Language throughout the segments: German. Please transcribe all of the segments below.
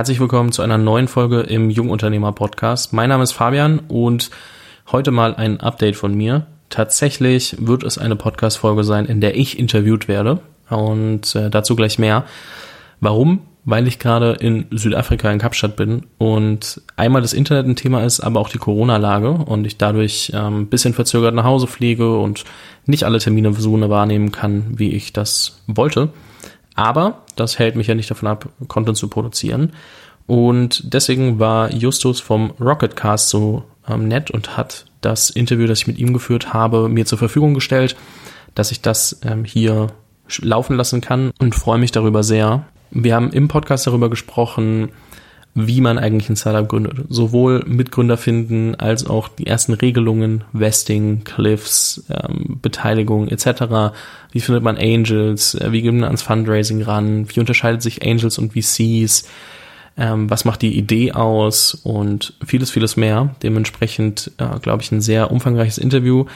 Herzlich willkommen zu einer neuen Folge im Jungunternehmer Podcast. Mein Name ist Fabian und heute mal ein Update von mir. Tatsächlich wird es eine Podcast-Folge sein, in der ich interviewt werde und äh, dazu gleich mehr. Warum? Weil ich gerade in Südafrika in Kapstadt bin und einmal das Internet ein Thema ist, aber auch die Corona-Lage und ich dadurch ähm, bisschen verzögert nach Hause fliege und nicht alle Termine so wahrnehmen kann, wie ich das wollte. Aber das hält mich ja nicht davon ab, Content zu produzieren. Und deswegen war Justus vom Rocketcast so ähm, nett und hat das Interview, das ich mit ihm geführt habe, mir zur Verfügung gestellt, dass ich das ähm, hier laufen lassen kann und freue mich darüber sehr. Wir haben im Podcast darüber gesprochen, wie man eigentlich ein Startup gründet. Sowohl Mitgründer finden als auch die ersten Regelungen, Vesting, Cliffs, ähm, Beteiligung etc. Wie findet man Angels? Äh, wie geht man ans Fundraising ran? Wie unterscheidet sich Angels und VCs? Ähm, was macht die Idee aus? Und vieles, vieles mehr. Dementsprechend, äh, glaube ich, ein sehr umfangreiches Interview.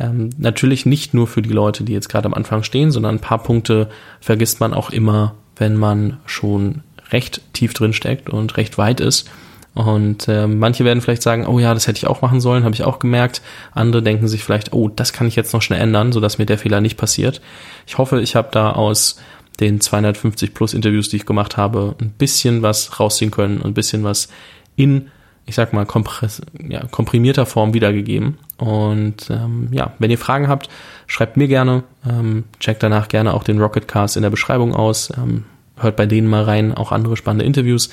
Ähm, natürlich nicht nur für die Leute, die jetzt gerade am Anfang stehen, sondern ein paar Punkte vergisst man auch immer, wenn man schon recht tief drin steckt und recht weit ist. Und äh, manche werden vielleicht sagen, oh ja, das hätte ich auch machen sollen, habe ich auch gemerkt. Andere denken sich vielleicht, oh, das kann ich jetzt noch schnell ändern, sodass mir der Fehler nicht passiert. Ich hoffe, ich habe da aus den 250 plus Interviews, die ich gemacht habe, ein bisschen was rausziehen können, ein bisschen was in, ich sag mal, kompress ja, komprimierter Form wiedergegeben. Und ähm, ja, wenn ihr Fragen habt, schreibt mir gerne, ähm, checkt danach gerne auch den Rocketcast in der Beschreibung aus. Ähm, hört bei denen mal rein, auch andere spannende Interviews.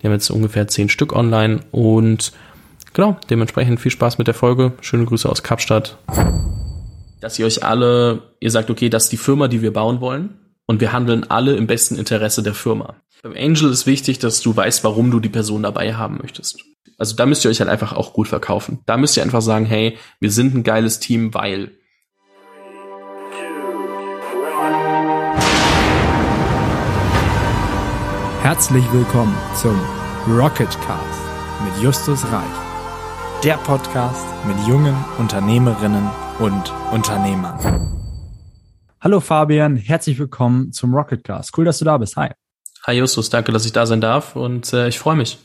Die haben jetzt ungefähr zehn Stück online und genau, dementsprechend viel Spaß mit der Folge. Schöne Grüße aus Kapstadt. Dass ihr euch alle, ihr sagt, okay, das ist die Firma, die wir bauen wollen und wir handeln alle im besten Interesse der Firma. Beim Angel ist wichtig, dass du weißt, warum du die Person dabei haben möchtest. Also da müsst ihr euch halt einfach auch gut verkaufen. Da müsst ihr einfach sagen, hey, wir sind ein geiles Team, weil Herzlich willkommen zum Rocket Cast mit Justus Reich. Der Podcast mit jungen Unternehmerinnen und Unternehmern. Hallo Fabian, herzlich willkommen zum Rocket Cast. Cool, dass du da bist. Hi. Hi Justus, danke, dass ich da sein darf und äh, ich freue mich.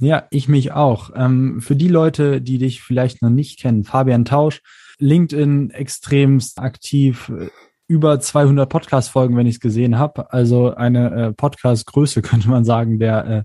Ja, ich mich auch. Ähm, für die Leute, die dich vielleicht noch nicht kennen, Fabian Tausch, LinkedIn extremst aktiv, über 200 Podcast-Folgen, wenn ich es gesehen habe. Also eine äh, Podcast-Größe könnte man sagen, der äh,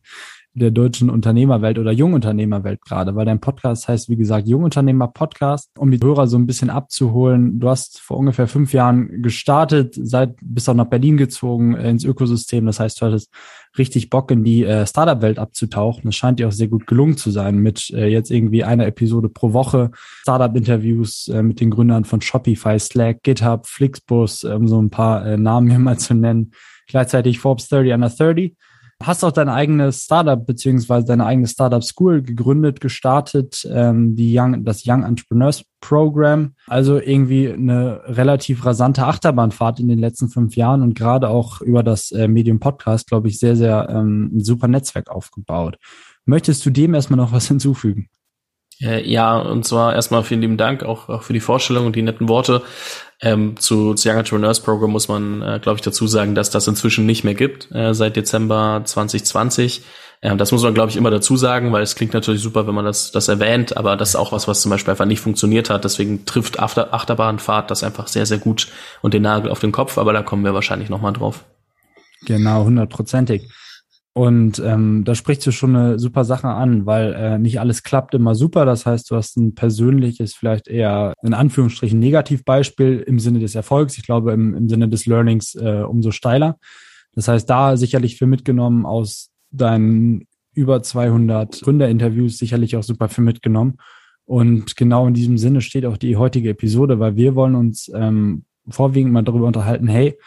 der deutschen Unternehmerwelt oder Jungunternehmerwelt gerade, weil dein Podcast heißt, wie gesagt, Jungunternehmer Podcast, um die Hörer so ein bisschen abzuholen. Du hast vor ungefähr fünf Jahren gestartet, seit bist auch nach Berlin gezogen äh, ins Ökosystem. Das heißt, du hattest richtig Bock in die äh, Startup-Welt abzutauchen. Das scheint dir auch sehr gut gelungen zu sein mit äh, jetzt irgendwie einer Episode pro Woche, Startup-Interviews äh, mit den Gründern von Shopify, Slack, GitHub, Flixbus, um so ein paar äh, Namen hier mal zu nennen. Gleichzeitig Forbes 30 under 30 hast auch dein eigenes Startup beziehungsweise deine eigene Startup School gegründet, gestartet, ähm, die Young, das Young Entrepreneurs Program. Also irgendwie eine relativ rasante Achterbahnfahrt in den letzten fünf Jahren und gerade auch über das äh, Medium Podcast, glaube ich, sehr, sehr ähm, ein super Netzwerk aufgebaut. Möchtest du dem erstmal noch was hinzufügen? Äh, ja, und zwar erstmal vielen lieben Dank auch, auch für die Vorstellung und die netten Worte. Ähm, zu, zu Young Entrepreneurs Program muss man, äh, glaube ich, dazu sagen, dass das inzwischen nicht mehr gibt, äh, seit Dezember 2020. Ähm, das muss man, glaube ich, immer dazu sagen, weil es klingt natürlich super, wenn man das, das erwähnt, aber das ist auch was, was zum Beispiel einfach nicht funktioniert hat. Deswegen trifft After Achterbahnfahrt das einfach sehr, sehr gut und den Nagel auf den Kopf, aber da kommen wir wahrscheinlich nochmal drauf. Genau, hundertprozentig. Und ähm, da sprichst du schon eine super Sache an, weil äh, nicht alles klappt immer super. Das heißt, du hast ein persönliches, vielleicht eher in Anführungsstrichen Negativbeispiel im Sinne des Erfolgs. Ich glaube, im, im Sinne des Learnings äh, umso steiler. Das heißt, da sicherlich für mitgenommen aus deinen über 200 Gründerinterviews sicherlich auch super für mitgenommen. Und genau in diesem Sinne steht auch die heutige Episode, weil wir wollen uns ähm, vorwiegend mal darüber unterhalten, hey,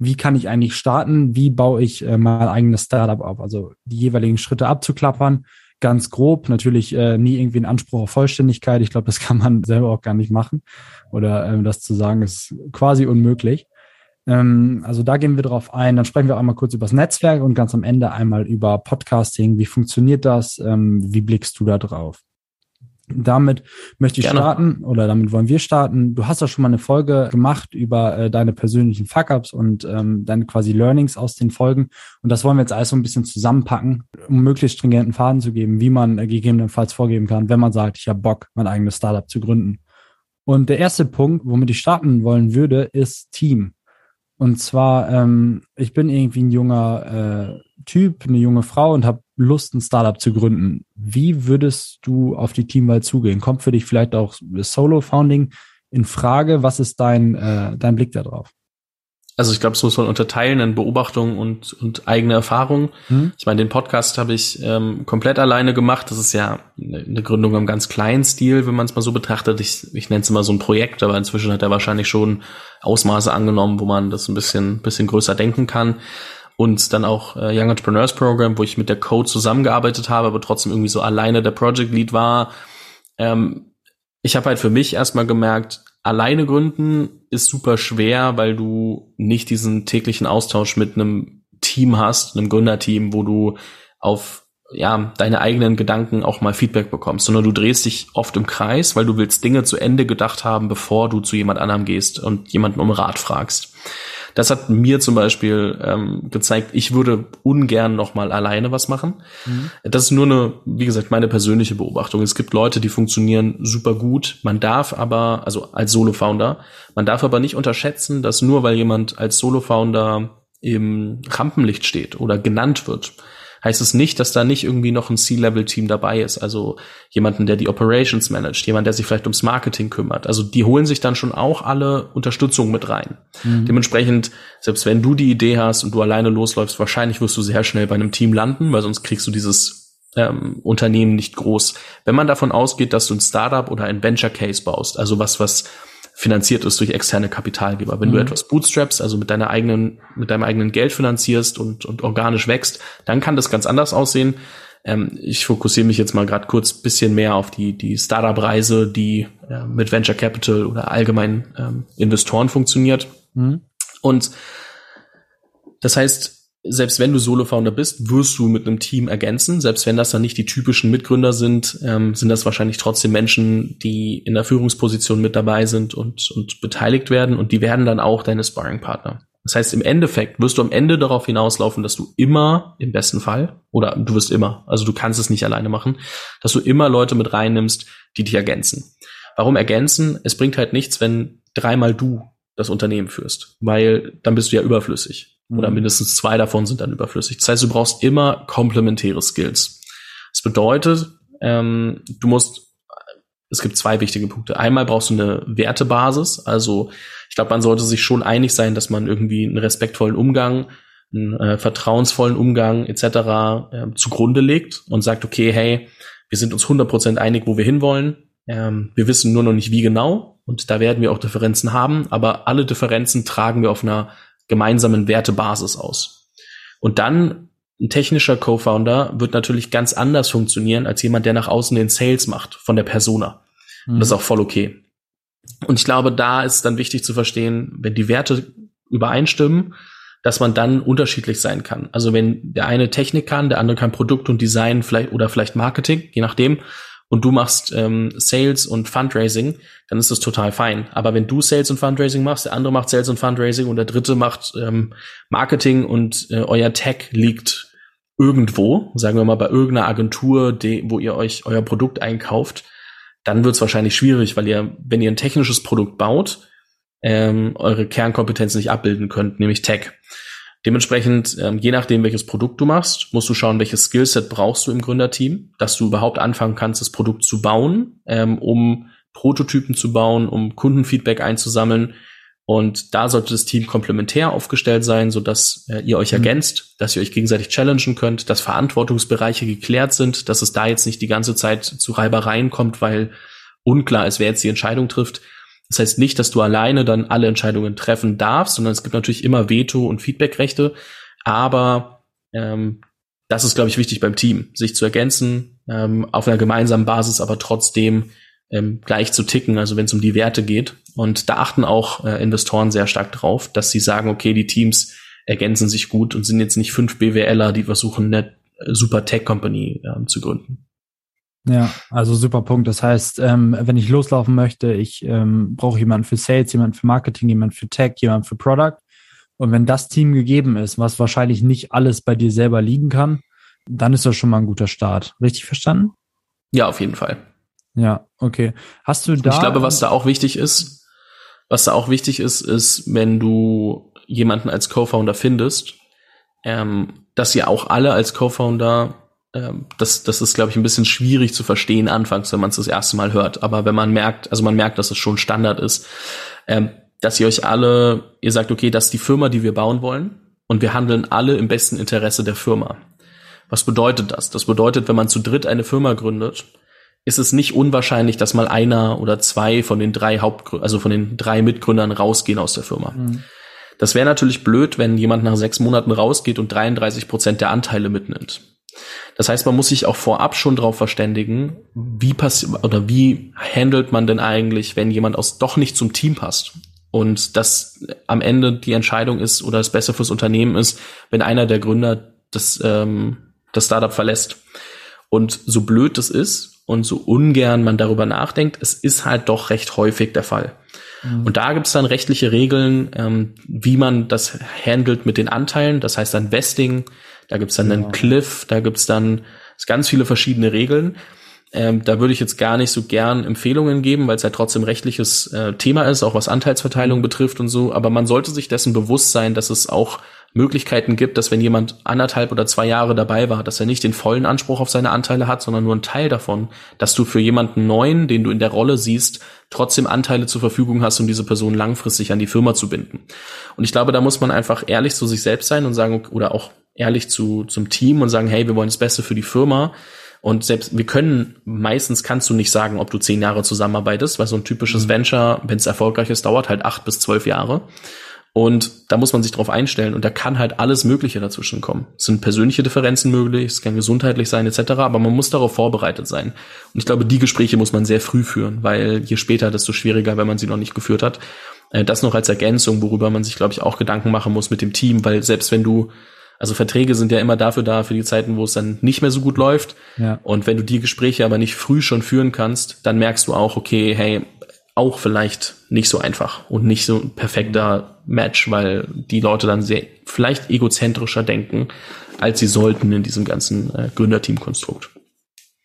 wie kann ich eigentlich starten, wie baue ich äh, mein eigenes Startup auf. Also die jeweiligen Schritte abzuklappern, ganz grob, natürlich äh, nie irgendwie ein Anspruch auf Vollständigkeit. Ich glaube, das kann man selber auch gar nicht machen. Oder ähm, das zu sagen, ist quasi unmöglich. Ähm, also da gehen wir drauf ein. Dann sprechen wir einmal kurz über das Netzwerk und ganz am Ende einmal über Podcasting. Wie funktioniert das? Ähm, wie blickst du da drauf? Damit möchte ich Gerne. starten oder damit wollen wir starten. Du hast ja schon mal eine Folge gemacht über äh, deine persönlichen Fuck-ups und ähm, deine quasi Learnings aus den Folgen. Und das wollen wir jetzt alles so ein bisschen zusammenpacken, um möglichst stringenten Faden zu geben, wie man äh, gegebenenfalls vorgeben kann, wenn man sagt, ich habe Bock, mein eigenes Startup zu gründen. Und der erste Punkt, womit ich starten wollen würde, ist Team. Und zwar, ähm, ich bin irgendwie ein junger äh, Typ, eine junge Frau und habe Lust, ein Startup zu gründen. Wie würdest du auf die Teamwahl zugehen? Kommt für dich vielleicht auch Solo-Founding in Frage? Was ist dein, äh, dein Blick darauf? Also ich glaube, es muss man unterteilen in Beobachtung und, und eigene Erfahrung. Hm. Ich meine, den Podcast habe ich ähm, komplett alleine gemacht. Das ist ja eine Gründung im ganz kleinen Stil, wenn man es mal so betrachtet. Ich, ich nenne es immer so ein Projekt, aber inzwischen hat er wahrscheinlich schon Ausmaße angenommen, wo man das ein bisschen, bisschen größer denken kann. Und dann auch äh, Young Entrepreneurs Program, wo ich mit der Code zusammengearbeitet habe, aber trotzdem irgendwie so alleine der Project Lead war. Ähm, ich habe halt für mich erstmal gemerkt, alleine gründen ist super schwer, weil du nicht diesen täglichen Austausch mit einem Team hast, einem Gründerteam, wo du auf ja, deine eigenen Gedanken auch mal Feedback bekommst, sondern du drehst dich oft im Kreis, weil du willst Dinge zu Ende gedacht haben, bevor du zu jemand anderem gehst und jemanden um Rat fragst. Das hat mir zum Beispiel ähm, gezeigt, ich würde ungern noch mal alleine was machen. Mhm. Das ist nur eine, wie gesagt, meine persönliche Beobachtung. Es gibt Leute, die funktionieren super gut. Man darf aber, also als Solo-Founder, man darf aber nicht unterschätzen, dass nur weil jemand als Solo-Founder im Rampenlicht steht oder genannt wird, heißt es nicht, dass da nicht irgendwie noch ein C-Level-Team dabei ist. Also jemanden, der die Operations managt, jemand, der sich vielleicht ums Marketing kümmert. Also die holen sich dann schon auch alle Unterstützung mit rein. Mhm. Dementsprechend, selbst wenn du die Idee hast und du alleine losläufst, wahrscheinlich wirst du sehr schnell bei einem Team landen, weil sonst kriegst du dieses ähm, Unternehmen nicht groß. Wenn man davon ausgeht, dass du ein Startup oder ein Venture Case baust, also was, was finanziert ist durch externe Kapitalgeber. Wenn mhm. du etwas bootstraps, also mit deiner eigenen, mit deinem eigenen Geld finanzierst und, und organisch wächst, dann kann das ganz anders aussehen. Ähm, ich fokussiere mich jetzt mal gerade kurz bisschen mehr auf die, die Startup-Reise, die äh, mit Venture Capital oder allgemein ähm, Investoren funktioniert. Mhm. Und das heißt, selbst wenn du Solo-Founder bist, wirst du mit einem Team ergänzen. Selbst wenn das dann nicht die typischen Mitgründer sind, ähm, sind das wahrscheinlich trotzdem Menschen, die in der Führungsposition mit dabei sind und, und beteiligt werden und die werden dann auch deine Sparring-Partner. Das heißt, im Endeffekt wirst du am Ende darauf hinauslaufen, dass du immer, im besten Fall, oder du wirst immer, also du kannst es nicht alleine machen, dass du immer Leute mit reinnimmst, die dich ergänzen. Warum ergänzen? Es bringt halt nichts, wenn dreimal du das Unternehmen führst, weil dann bist du ja überflüssig. Oder mhm. mindestens zwei davon sind dann überflüssig. Das heißt, du brauchst immer komplementäre Skills. Das bedeutet, ähm, du musst, es gibt zwei wichtige Punkte. Einmal brauchst du eine Wertebasis. Also ich glaube, man sollte sich schon einig sein, dass man irgendwie einen respektvollen Umgang, einen äh, vertrauensvollen Umgang etc. Äh, zugrunde legt und sagt, okay, hey, wir sind uns 100% einig, wo wir hinwollen. Ähm, wir wissen nur noch nicht, wie genau. Und da werden wir auch Differenzen haben. Aber alle Differenzen tragen wir auf einer gemeinsamen Wertebasis aus. Und dann ein technischer Co-Founder wird natürlich ganz anders funktionieren als jemand, der nach außen den Sales macht von der Persona. Mhm. Und das ist auch voll okay. Und ich glaube, da ist dann wichtig zu verstehen, wenn die Werte übereinstimmen, dass man dann unterschiedlich sein kann. Also wenn der eine Technik kann, der andere kann Produkt und Design vielleicht oder vielleicht Marketing, je nachdem, und du machst ähm, Sales und Fundraising, dann ist das total fein. Aber wenn du Sales und Fundraising machst, der andere macht Sales und Fundraising und der dritte macht ähm, Marketing und äh, euer Tech liegt irgendwo, sagen wir mal bei irgendeiner Agentur, die, wo ihr euch euer Produkt einkauft, dann wird es wahrscheinlich schwierig, weil ihr, wenn ihr ein technisches Produkt baut, ähm, eure Kernkompetenz nicht abbilden könnt, nämlich Tech. Dementsprechend, ähm, je nachdem, welches Produkt du machst, musst du schauen, welches Skillset brauchst du im Gründerteam, dass du überhaupt anfangen kannst, das Produkt zu bauen, ähm, um Prototypen zu bauen, um Kundenfeedback einzusammeln. Und da sollte das Team komplementär aufgestellt sein, so dass äh, ihr euch mhm. ergänzt, dass ihr euch gegenseitig challengen könnt, dass Verantwortungsbereiche geklärt sind, dass es da jetzt nicht die ganze Zeit zu Reibereien kommt, weil unklar ist, wer jetzt die Entscheidung trifft, das heißt nicht, dass du alleine dann alle Entscheidungen treffen darfst, sondern es gibt natürlich immer Veto- und Feedbackrechte. Aber ähm, das ist, glaube ich, wichtig beim Team, sich zu ergänzen, ähm, auf einer gemeinsamen Basis, aber trotzdem ähm, gleich zu ticken, also wenn es um die Werte geht. Und da achten auch äh, Investoren sehr stark drauf, dass sie sagen, okay, die Teams ergänzen sich gut und sind jetzt nicht fünf BWLer, die versuchen, eine super Tech-Company äh, zu gründen. Ja, also super Punkt. Das heißt, ähm, wenn ich loslaufen möchte, ich ähm, brauche jemanden für Sales, jemanden für Marketing, jemanden für Tech, jemanden für Product. Und wenn das Team gegeben ist, was wahrscheinlich nicht alles bei dir selber liegen kann, dann ist das schon mal ein guter Start. Richtig verstanden? Ja, auf jeden Fall. Ja, okay. Hast du da? Ich glaube, was da auch wichtig ist, was da auch wichtig ist, ist, wenn du jemanden als Co-Founder findest, ähm, dass ihr auch alle als Co-Founder ähm, das, das ist, glaube ich, ein bisschen schwierig zu verstehen anfangs, wenn man es das erste Mal hört. Aber wenn man merkt, also man merkt, dass es schon Standard ist, ähm, dass ihr euch alle, ihr sagt, okay, das ist die Firma, die wir bauen wollen und wir handeln alle im besten Interesse der Firma. Was bedeutet das? Das bedeutet, wenn man zu dritt eine Firma gründet, ist es nicht unwahrscheinlich, dass mal einer oder zwei von den drei Hauptgründern, also von den drei Mitgründern rausgehen aus der Firma. Mhm. Das wäre natürlich blöd, wenn jemand nach sechs Monaten rausgeht und 33 Prozent der Anteile mitnimmt. Das heißt, man muss sich auch vorab schon darauf verständigen, wie passiert oder wie handelt man denn eigentlich, wenn jemand aus doch nicht zum Team passt und das am Ende die Entscheidung ist oder es besser fürs Unternehmen ist, wenn einer der Gründer das, ähm, das Startup verlässt. Und so blöd das ist und so ungern man darüber nachdenkt, es ist halt doch recht häufig der Fall. Mhm. Und da gibt es dann rechtliche Regeln, ähm, wie man das handelt mit den Anteilen. Das heißt dann Vesting, da gibt's dann genau. einen Cliff, da gibt's dann ganz viele verschiedene Regeln. Ähm, da würde ich jetzt gar nicht so gern Empfehlungen geben, weil es ja trotzdem rechtliches äh, Thema ist, auch was Anteilsverteilung mhm. betrifft und so. Aber man sollte sich dessen bewusst sein, dass es auch Möglichkeiten gibt, dass wenn jemand anderthalb oder zwei Jahre dabei war, dass er nicht den vollen Anspruch auf seine Anteile hat, sondern nur einen Teil davon, dass du für jemanden neuen, den du in der Rolle siehst, trotzdem Anteile zur Verfügung hast, um diese Person langfristig an die Firma zu binden. Und ich glaube, da muss man einfach ehrlich zu sich selbst sein und sagen, oder auch ehrlich zu, zum Team und sagen, hey, wir wollen das Beste für die Firma. Und selbst wir können, meistens kannst du nicht sagen, ob du zehn Jahre zusammenarbeitest, weil so ein typisches mhm. Venture, wenn es erfolgreich ist, dauert halt acht bis zwölf Jahre. Und da muss man sich drauf einstellen und da kann halt alles Mögliche dazwischen kommen. Es sind persönliche Differenzen möglich, es kann gesundheitlich sein etc., aber man muss darauf vorbereitet sein. Und ich glaube, die Gespräche muss man sehr früh führen, weil je später, desto schwieriger, wenn man sie noch nicht geführt hat. Äh, das noch als Ergänzung, worüber man sich, glaube ich, auch Gedanken machen muss mit dem Team, weil selbst wenn du also Verträge sind ja immer dafür da, für die Zeiten, wo es dann nicht mehr so gut läuft. Ja. Und wenn du die Gespräche aber nicht früh schon führen kannst, dann merkst du auch, okay, hey, auch vielleicht nicht so einfach und nicht so ein perfekter Match, weil die Leute dann sehr vielleicht egozentrischer denken, als sie sollten in diesem ganzen äh, Gründerteam-Konstrukt.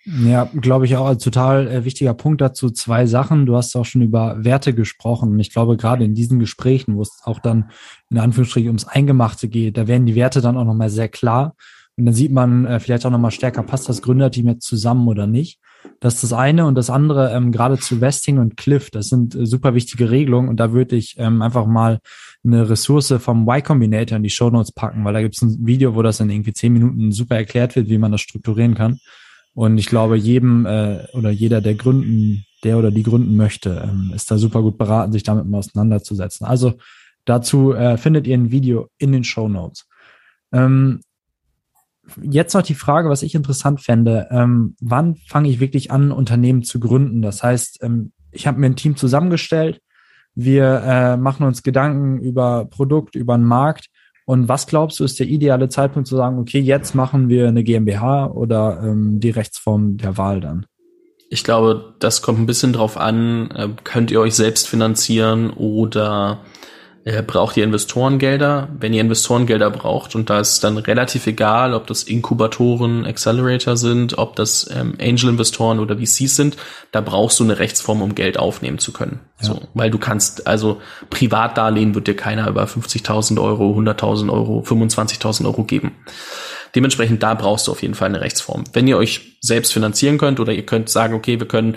Ja, glaube ich auch ein total äh, wichtiger Punkt dazu. Zwei Sachen. Du hast auch schon über Werte gesprochen. Und ich glaube, gerade in diesen Gesprächen, wo es auch dann in Anführungsstrichen ums Eingemachte geht, da werden die Werte dann auch nochmal sehr klar. Und dann sieht man äh, vielleicht auch nochmal stärker, passt das Gründerteam jetzt zusammen oder nicht. Das ist das eine. Und das andere, ähm, gerade zu Vesting und Cliff, das sind äh, super wichtige Regelungen. Und da würde ich ähm, einfach mal eine Ressource vom Y Combinator in die Show Notes packen, weil da gibt es ein Video, wo das in irgendwie zehn Minuten super erklärt wird, wie man das strukturieren kann. Und ich glaube, jedem äh, oder jeder, der gründen, der oder die gründen möchte, ähm, ist da super gut beraten, sich damit mal auseinanderzusetzen. Also dazu äh, findet ihr ein Video in den Show Notes. Ähm, jetzt noch die Frage, was ich interessant fände. Ähm, wann fange ich wirklich an, Unternehmen zu gründen? Das heißt, ähm, ich habe mir ein Team zusammengestellt. Wir äh, machen uns Gedanken über Produkt, über den Markt und was glaubst du, ist der ideale Zeitpunkt zu sagen, okay, jetzt machen wir eine GmbH oder ähm, die Rechtsform der Wahl dann? Ich glaube, das kommt ein bisschen drauf an, äh, könnt ihr euch selbst finanzieren oder braucht ihr Investorengelder? Wenn ihr Investorengelder braucht, und da ist dann relativ egal, ob das Inkubatoren, Accelerator sind, ob das ähm, Angel-Investoren oder VCs sind, da brauchst du eine Rechtsform, um Geld aufnehmen zu können. Ja. So, weil du kannst, also Privatdarlehen wird dir keiner über 50.000 Euro, 100.000 Euro, 25.000 Euro geben. Dementsprechend, da brauchst du auf jeden Fall eine Rechtsform. Wenn ihr euch selbst finanzieren könnt oder ihr könnt sagen, okay, wir können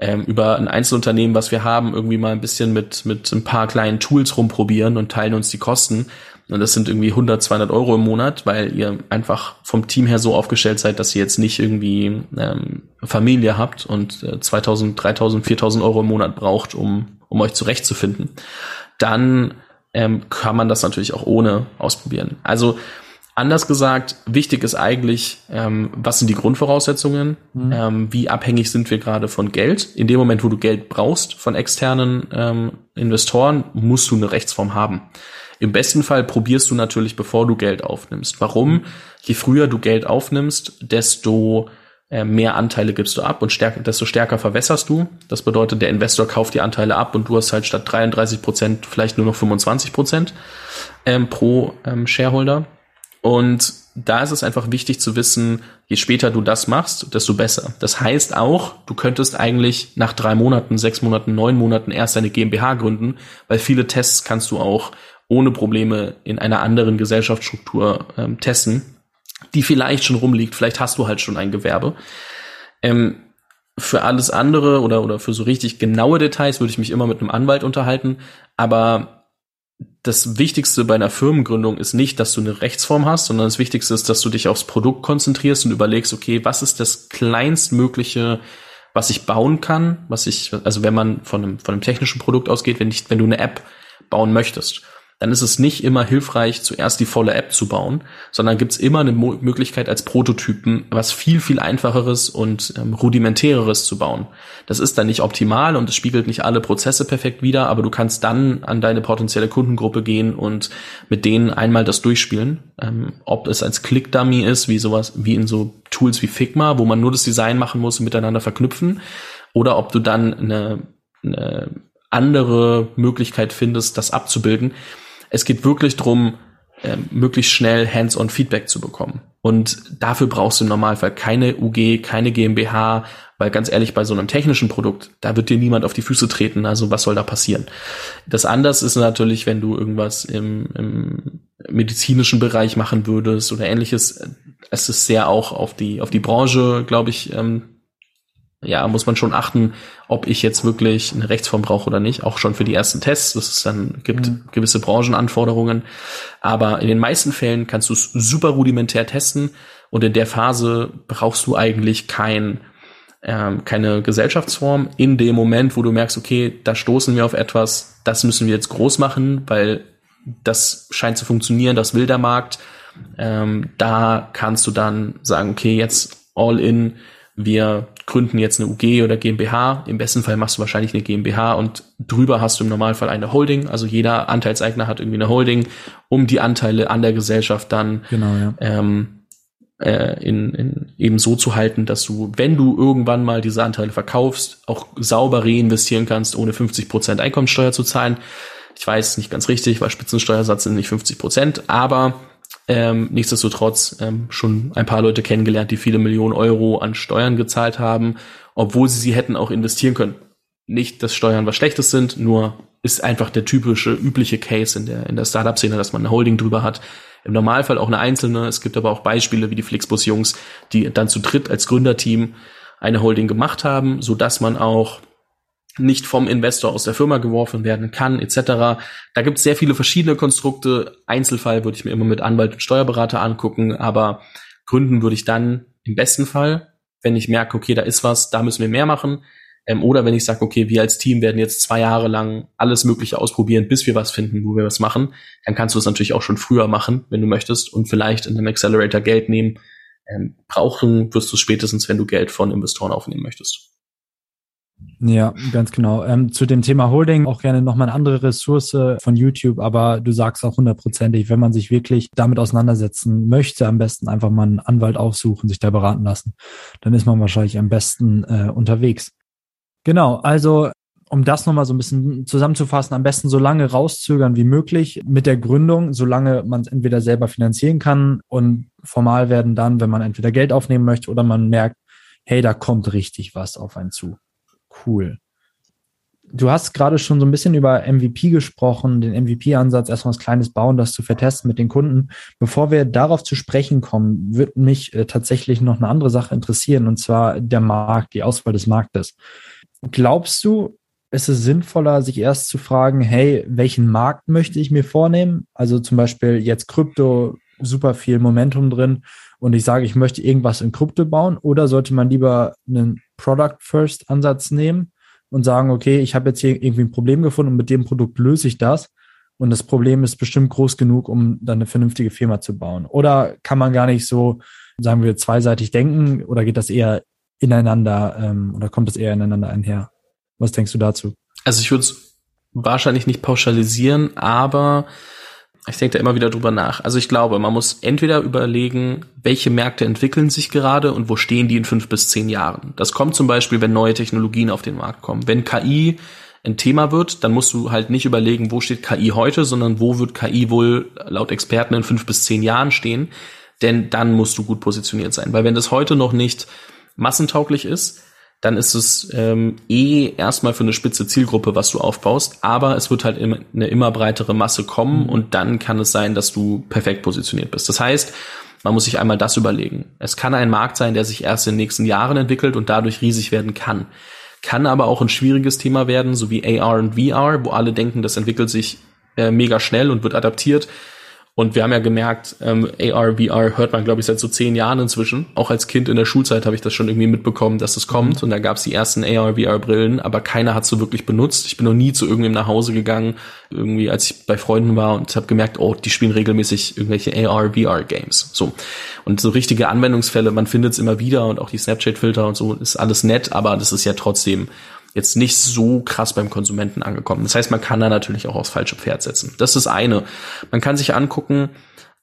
ähm, über ein Einzelunternehmen, was wir haben, irgendwie mal ein bisschen mit, mit ein paar kleinen Tools rumprobieren und teilen uns die Kosten. Und das sind irgendwie 100, 200 Euro im Monat, weil ihr einfach vom Team her so aufgestellt seid, dass ihr jetzt nicht irgendwie ähm, Familie habt und äh, 2000, 3000, 4000 Euro im Monat braucht, um, um euch zurechtzufinden. Dann ähm, kann man das natürlich auch ohne ausprobieren. Also Anders gesagt, wichtig ist eigentlich, ähm, was sind die Grundvoraussetzungen? Mhm. Ähm, wie abhängig sind wir gerade von Geld? In dem Moment, wo du Geld brauchst von externen ähm, Investoren, musst du eine Rechtsform haben. Im besten Fall probierst du natürlich, bevor du Geld aufnimmst. Warum? Je früher du Geld aufnimmst, desto äh, mehr Anteile gibst du ab und stärker, desto stärker verwässerst du. Das bedeutet, der Investor kauft die Anteile ab und du hast halt statt 33 Prozent vielleicht nur noch 25 Prozent ähm, pro ähm, Shareholder. Und da ist es einfach wichtig zu wissen, je später du das machst, desto besser. Das heißt auch, du könntest eigentlich nach drei Monaten, sechs Monaten, neun Monaten erst eine GmbH gründen, weil viele Tests kannst du auch ohne Probleme in einer anderen Gesellschaftsstruktur ähm, testen, die vielleicht schon rumliegt. Vielleicht hast du halt schon ein Gewerbe. Ähm, für alles andere oder, oder für so richtig genaue Details würde ich mich immer mit einem Anwalt unterhalten. Aber das Wichtigste bei einer Firmengründung ist nicht, dass du eine Rechtsform hast, sondern das Wichtigste ist, dass du dich aufs Produkt konzentrierst und überlegst, okay, was ist das kleinstmögliche, was ich bauen kann, was ich, also wenn man von einem, von einem technischen Produkt ausgeht, wenn, ich, wenn du eine App bauen möchtest dann ist es nicht immer hilfreich, zuerst die volle App zu bauen, sondern gibt es immer eine Mo Möglichkeit als Prototypen was viel, viel einfacheres und ähm, rudimentäreres zu bauen. Das ist dann nicht optimal und es spiegelt nicht alle Prozesse perfekt wider, aber du kannst dann an deine potenzielle Kundengruppe gehen und mit denen einmal das durchspielen. Ähm, ob es als Click-Dummy ist, wie sowas, wie in so Tools wie Figma, wo man nur das Design machen muss und miteinander verknüpfen, oder ob du dann eine, eine andere Möglichkeit findest, das abzubilden. Es geht wirklich drum, äh, möglichst schnell Hands-on Feedback zu bekommen. Und dafür brauchst du im Normalfall keine UG, keine GmbH, weil ganz ehrlich, bei so einem technischen Produkt, da wird dir niemand auf die Füße treten. Also was soll da passieren? Das anders ist natürlich, wenn du irgendwas im, im medizinischen Bereich machen würdest oder ähnliches. Es ist sehr auch auf die, auf die Branche, glaube ich, ähm, ja, muss man schon achten, ob ich jetzt wirklich eine Rechtsform brauche oder nicht. Auch schon für die ersten Tests. Das ist dann, gibt mhm. gewisse Branchenanforderungen. Aber in den meisten Fällen kannst du es super rudimentär testen. Und in der Phase brauchst du eigentlich kein, ähm, keine Gesellschaftsform. In dem Moment, wo du merkst, okay, da stoßen wir auf etwas, das müssen wir jetzt groß machen, weil das scheint zu funktionieren, das will der Markt. Ähm, da kannst du dann sagen, okay, jetzt all in, wir gründen jetzt eine UG oder GmbH. Im besten Fall machst du wahrscheinlich eine GmbH und drüber hast du im Normalfall eine Holding. Also jeder Anteilseigner hat irgendwie eine Holding, um die Anteile an der Gesellschaft dann genau, ja. ähm, äh, in, in eben so zu halten, dass du, wenn du irgendwann mal diese Anteile verkaufst, auch sauber reinvestieren kannst, ohne 50 Prozent Einkommensteuer zu zahlen. Ich weiß nicht ganz richtig, weil Spitzensteuersatz sind nicht 50 Prozent, aber ähm, nichtsdestotrotz ähm, schon ein paar Leute kennengelernt, die viele Millionen Euro an Steuern gezahlt haben, obwohl sie sie hätten auch investieren können. Nicht, dass Steuern was Schlechtes sind, nur ist einfach der typische, übliche Case in der, in der Startup-Szene, dass man eine Holding drüber hat. Im Normalfall auch eine einzelne. Es gibt aber auch Beispiele wie die Flixbus-Jungs, die dann zu dritt als Gründerteam eine Holding gemacht haben, so dass man auch nicht vom Investor aus der Firma geworfen werden kann, etc. Da gibt es sehr viele verschiedene Konstrukte. Einzelfall würde ich mir immer mit Anwalt und Steuerberater angucken, aber gründen würde ich dann im besten Fall, wenn ich merke, okay, da ist was, da müssen wir mehr machen. Ähm, oder wenn ich sage, okay, wir als Team werden jetzt zwei Jahre lang alles Mögliche ausprobieren, bis wir was finden, wo wir was machen, dann kannst du es natürlich auch schon früher machen, wenn du möchtest, und vielleicht in einem Accelerator Geld nehmen. Ähm, brauchen wirst du es spätestens, wenn du Geld von Investoren aufnehmen möchtest. Ja, ganz genau. Ähm, zu dem Thema Holding auch gerne nochmal eine andere Ressource von YouTube, aber du sagst auch hundertprozentig, wenn man sich wirklich damit auseinandersetzen möchte, am besten einfach mal einen Anwalt aufsuchen, sich da beraten lassen. Dann ist man wahrscheinlich am besten äh, unterwegs. Genau, also um das nochmal so ein bisschen zusammenzufassen, am besten so lange rauszögern wie möglich mit der Gründung, solange man es entweder selber finanzieren kann und formal werden dann, wenn man entweder Geld aufnehmen möchte oder man merkt, hey, da kommt richtig was auf einen zu. Cool. Du hast gerade schon so ein bisschen über MVP gesprochen, den MVP-Ansatz, erstmal was Kleines bauen, das zu vertesten mit den Kunden. Bevor wir darauf zu sprechen kommen, wird mich äh, tatsächlich noch eine andere Sache interessieren, und zwar der Markt, die Auswahl des Marktes. Glaubst du, ist es sinnvoller, sich erst zu fragen, hey, welchen Markt möchte ich mir vornehmen? Also zum Beispiel jetzt Krypto, super viel Momentum drin und ich sage, ich möchte irgendwas in Krypto bauen oder sollte man lieber einen Product First Ansatz nehmen und sagen, okay, ich habe jetzt hier irgendwie ein Problem gefunden und mit dem Produkt löse ich das und das Problem ist bestimmt groß genug, um dann eine vernünftige Firma zu bauen. Oder kann man gar nicht so, sagen wir, zweiseitig denken oder geht das eher ineinander ähm, oder kommt das eher ineinander einher? Was denkst du dazu? Also ich würde es wahrscheinlich nicht pauschalisieren, aber Ich denke da immer wieder drüber nach. Also ich glaube, man muss entweder überlegen, welche Märkte entwickeln sich gerade und wo stehen die in fünf bis zehn Jahren. Das kommt zum Beispiel, wenn neue Technologien auf den Markt kommen. Wenn KI ein Thema wird, dann musst du halt nicht überlegen, wo steht KI heute, sondern wo wird KI wohl laut Experten in fünf bis zehn Jahren stehen. Denn dann musst du gut positioniert sein. Weil wenn das heute noch nicht massentauglich ist, dann ist es ähm, eh erstmal für eine spitze Zielgruppe, was du aufbaust, aber es wird halt immer, eine immer breitere Masse kommen mhm. und dann kann es sein, dass du perfekt positioniert bist. Das heißt, man muss sich einmal das überlegen. Es kann ein Markt sein, der sich erst in den nächsten Jahren entwickelt und dadurch riesig werden kann. Kann aber auch ein schwieriges Thema werden, so wie AR und VR, wo alle denken, das entwickelt sich äh, mega schnell und wird adaptiert. Und wir haben ja gemerkt, ähm, AR, VR hört man, glaube ich, seit so zehn Jahren inzwischen. Auch als Kind in der Schulzeit habe ich das schon irgendwie mitbekommen, dass das kommt. Mhm. Und da gab es die ersten AR, VR-Brillen, aber keiner hat so wirklich benutzt. Ich bin noch nie zu irgendwem nach Hause gegangen, irgendwie als ich bei Freunden war und habe gemerkt, oh, die spielen regelmäßig irgendwelche AR, VR-Games. So. Und so richtige Anwendungsfälle, man findet es immer wieder und auch die Snapchat-Filter und so ist alles nett, aber das ist ja trotzdem jetzt nicht so krass beim Konsumenten angekommen. Das heißt, man kann da natürlich auch aufs falsche Pferd setzen. Das ist eine. Man kann sich angucken,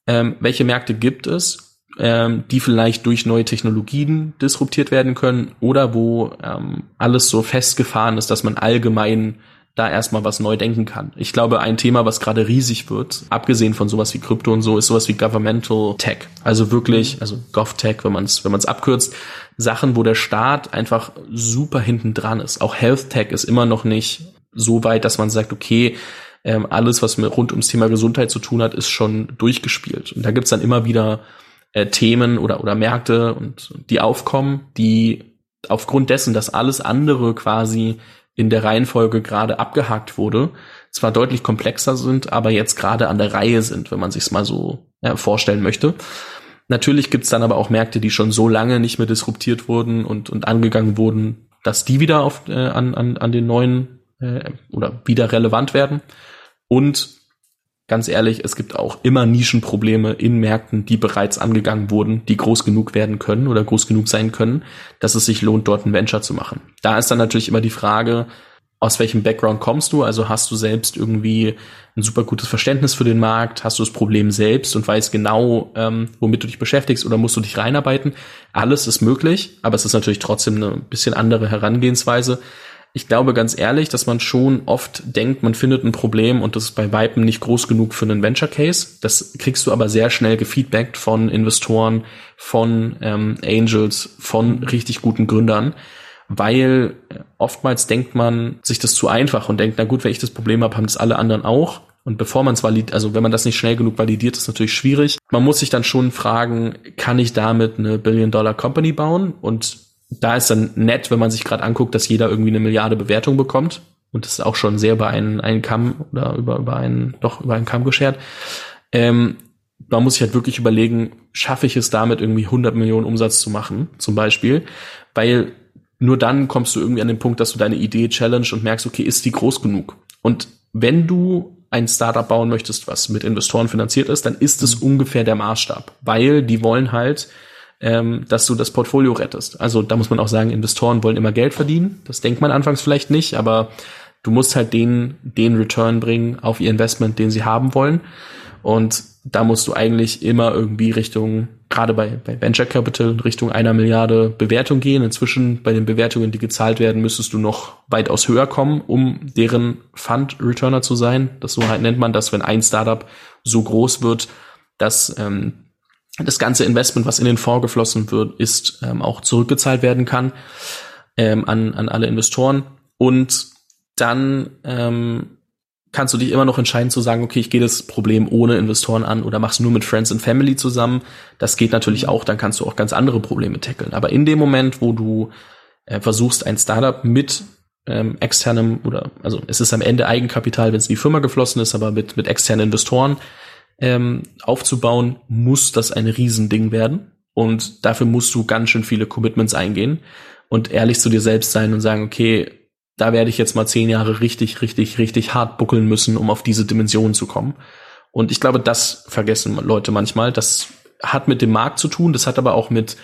ähm, welche Märkte gibt es, ähm, die vielleicht durch neue Technologien disruptiert werden können oder wo ähm, alles so festgefahren ist, dass man allgemein da erstmal was neu denken kann. Ich glaube, ein Thema, was gerade riesig wird, abgesehen von sowas wie Krypto und so, ist sowas wie Governmental Tech. Also wirklich, also GovTech, wenn man es wenn man es abkürzt, Sachen, wo der Staat einfach super hinten dran ist. Auch Health Tech ist immer noch nicht so weit, dass man sagt, okay, ähm, alles, was mit rund ums Thema Gesundheit zu tun hat, ist schon durchgespielt. Und da gibt's dann immer wieder äh, Themen oder, oder Märkte und die aufkommen, die aufgrund dessen, dass alles andere quasi in der Reihenfolge gerade abgehakt wurde, zwar deutlich komplexer sind, aber jetzt gerade an der Reihe sind, wenn man sich's mal so ja, vorstellen möchte. Natürlich gibt's dann aber auch Märkte, die schon so lange nicht mehr disruptiert wurden und, und angegangen wurden, dass die wieder auf, äh, an, an, an den neuen äh, oder wieder relevant werden. Und ganz ehrlich, es gibt auch immer Nischenprobleme in Märkten, die bereits angegangen wurden, die groß genug werden können oder groß genug sein können, dass es sich lohnt, dort ein Venture zu machen. Da ist dann natürlich immer die Frage, aus welchem Background kommst du? Also hast du selbst irgendwie ein super gutes Verständnis für den Markt? Hast du das Problem selbst und weißt genau, ähm, womit du dich beschäftigst oder musst du dich reinarbeiten? Alles ist möglich, aber es ist natürlich trotzdem eine bisschen andere Herangehensweise ich glaube ganz ehrlich, dass man schon oft denkt, man findet ein Problem und das ist bei Weitem nicht groß genug für einen Venture Case. Das kriegst du aber sehr schnell gefeedbackt von Investoren, von ähm, Angels, von richtig guten Gründern, weil oftmals denkt man sich das zu einfach und denkt, na gut, wenn ich das Problem habe, haben das alle anderen auch. Und bevor man es validiert, also wenn man das nicht schnell genug validiert, ist natürlich schwierig. Man muss sich dann schon fragen, kann ich damit eine Billion-Dollar-Company bauen? Und da ist dann nett, wenn man sich gerade anguckt, dass jeder irgendwie eine Milliarde Bewertung bekommt. Und das ist auch schon sehr über einen, einen Kamm oder über, über einen, doch über einen Kamm geschert. Ähm, man muss sich halt wirklich überlegen, schaffe ich es damit irgendwie 100 Millionen Umsatz zu machen, zum Beispiel, weil nur dann kommst du irgendwie an den Punkt, dass du deine Idee challenge und merkst, okay, ist die groß genug? Und wenn du ein Startup bauen möchtest, was mit Investoren finanziert ist, dann ist es ungefähr der Maßstab, weil die wollen halt ähm, dass du das Portfolio rettest. Also da muss man auch sagen, Investoren wollen immer Geld verdienen. Das denkt man anfangs vielleicht nicht, aber du musst halt den, den Return bringen auf ihr Investment, den sie haben wollen. Und da musst du eigentlich immer irgendwie Richtung, gerade bei, bei Venture Capital, Richtung einer Milliarde Bewertung gehen. Inzwischen bei den Bewertungen, die gezahlt werden, müsstest du noch weitaus höher kommen, um deren Fund-Returner zu sein. Das so halt nennt man das, wenn ein Startup so groß wird, dass ähm, das ganze Investment, was in den Fonds geflossen wird, ist ähm, auch zurückgezahlt werden kann ähm, an, an alle Investoren. Und dann ähm, kannst du dich immer noch entscheiden zu sagen, okay, ich gehe das Problem ohne Investoren an oder mach's nur mit Friends and Family zusammen. Das geht natürlich auch, dann kannst du auch ganz andere Probleme tackeln. Aber in dem Moment, wo du äh, versuchst, ein Startup mit ähm, externem oder also es ist am Ende Eigenkapital, wenn es in die Firma geflossen ist, aber mit, mit externen Investoren, ähm, aufzubauen, muss das ein Riesending werden. Und dafür musst du ganz schön viele Commitments eingehen und ehrlich zu dir selbst sein und sagen, okay, da werde ich jetzt mal zehn Jahre richtig, richtig, richtig hart buckeln müssen, um auf diese Dimension zu kommen. Und ich glaube, das vergessen Leute manchmal. Das hat mit dem Markt zu tun, das hat aber auch mit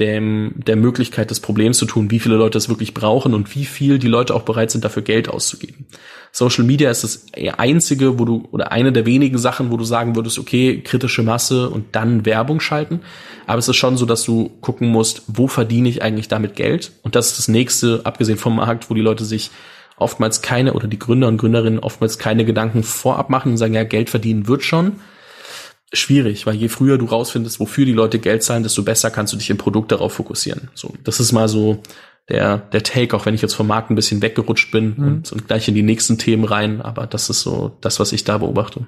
dem, der Möglichkeit des Problems zu tun, wie viele Leute es wirklich brauchen und wie viel die Leute auch bereit sind, dafür Geld auszugeben. Social Media ist das einzige, wo du, oder eine der wenigen Sachen, wo du sagen würdest, okay, kritische Masse und dann Werbung schalten. Aber es ist schon so, dass du gucken musst, wo verdiene ich eigentlich damit Geld? Und das ist das nächste, abgesehen vom Markt, wo die Leute sich oftmals keine, oder die Gründer und Gründerinnen oftmals keine Gedanken vorab machen und sagen, ja, Geld verdienen wird schon schwierig, weil je früher du rausfindest, wofür die Leute Geld zahlen, desto besser kannst du dich im Produkt darauf fokussieren. So, das ist mal so der, der Take, auch wenn ich jetzt vom Markt ein bisschen weggerutscht bin mhm. und, und gleich in die nächsten Themen rein, aber das ist so das, was ich da beobachte.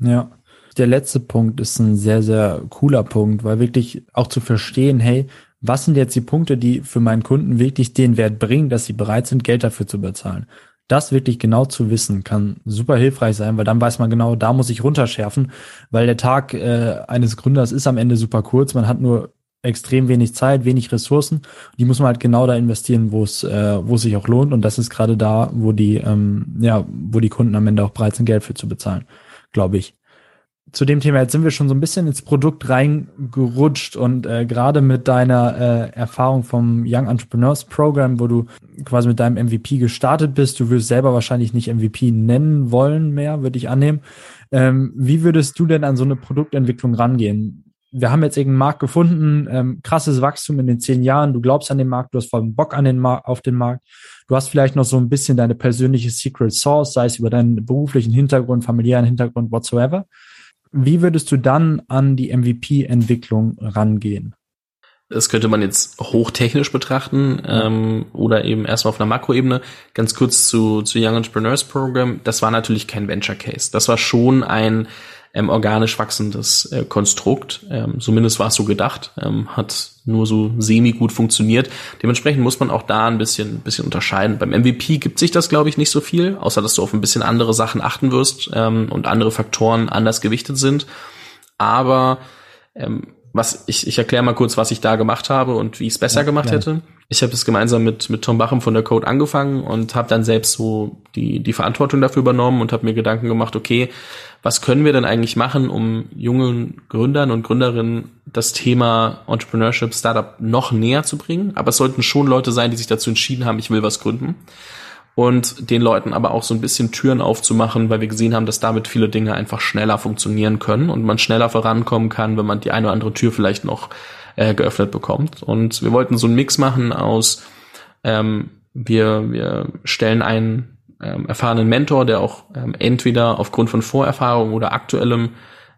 Ja. Der letzte Punkt ist ein sehr, sehr cooler Punkt, weil wirklich auch zu verstehen, hey, was sind jetzt die Punkte, die für meinen Kunden wirklich den Wert bringen, dass sie bereit sind, Geld dafür zu bezahlen das wirklich genau zu wissen, kann super hilfreich sein, weil dann weiß man genau, da muss ich runterschärfen, weil der Tag äh, eines Gründers ist am Ende super kurz. Man hat nur extrem wenig Zeit, wenig Ressourcen. Die muss man halt genau da investieren, wo es, äh, wo es sich auch lohnt. Und das ist gerade da, wo die, ähm, ja, wo die Kunden am Ende auch bereit sind, Geld für zu bezahlen, glaube ich zu dem Thema, jetzt sind wir schon so ein bisschen ins Produkt reingerutscht und äh, gerade mit deiner äh, Erfahrung vom Young Entrepreneurs Program, wo du quasi mit deinem MVP gestartet bist, du wirst selber wahrscheinlich nicht MVP nennen wollen mehr, würde ich annehmen. Ähm, wie würdest du denn an so eine Produktentwicklung rangehen? Wir haben jetzt irgendeinen Markt gefunden, ähm, krasses Wachstum in den zehn Jahren, du glaubst an den Markt, du hast voll Bock an den Mar auf den Markt, du hast vielleicht noch so ein bisschen deine persönliche Secret Source, sei es über deinen beruflichen Hintergrund, familiären Hintergrund, whatsoever. Wie würdest du dann an die MVP-Entwicklung rangehen? Das könnte man jetzt hochtechnisch betrachten ähm, oder eben erstmal auf einer Makroebene. Ganz kurz zu, zu Young Entrepreneurs Program. Das war natürlich kein Venture Case. Das war schon ein ähm, organisch wachsendes äh, Konstrukt. Ähm, zumindest war es so gedacht, ähm, hat nur so semi gut funktioniert. Dementsprechend muss man auch da ein bisschen, bisschen unterscheiden. Beim MVP gibt sich das, glaube ich, nicht so viel, außer dass du auf ein bisschen andere Sachen achten wirst ähm, und andere Faktoren anders gewichtet sind. Aber ähm, was ich, ich erkläre mal kurz, was ich da gemacht habe und wie ich es besser ja, gemacht ja. hätte. Ich habe es gemeinsam mit, mit Tom Bachem von der Code angefangen und habe dann selbst so die, die Verantwortung dafür übernommen und habe mir Gedanken gemacht, okay, was können wir denn eigentlich machen, um jungen Gründern und Gründerinnen das Thema Entrepreneurship, Startup noch näher zu bringen? Aber es sollten schon Leute sein, die sich dazu entschieden haben, ich will was gründen und den Leuten aber auch so ein bisschen Türen aufzumachen, weil wir gesehen haben, dass damit viele Dinge einfach schneller funktionieren können und man schneller vorankommen kann, wenn man die eine oder andere Tür vielleicht noch äh, geöffnet bekommt. Und wir wollten so einen Mix machen aus, ähm, wir, wir stellen einen ähm, erfahrenen Mentor, der auch ähm, entweder aufgrund von Vorerfahrung oder aktuellem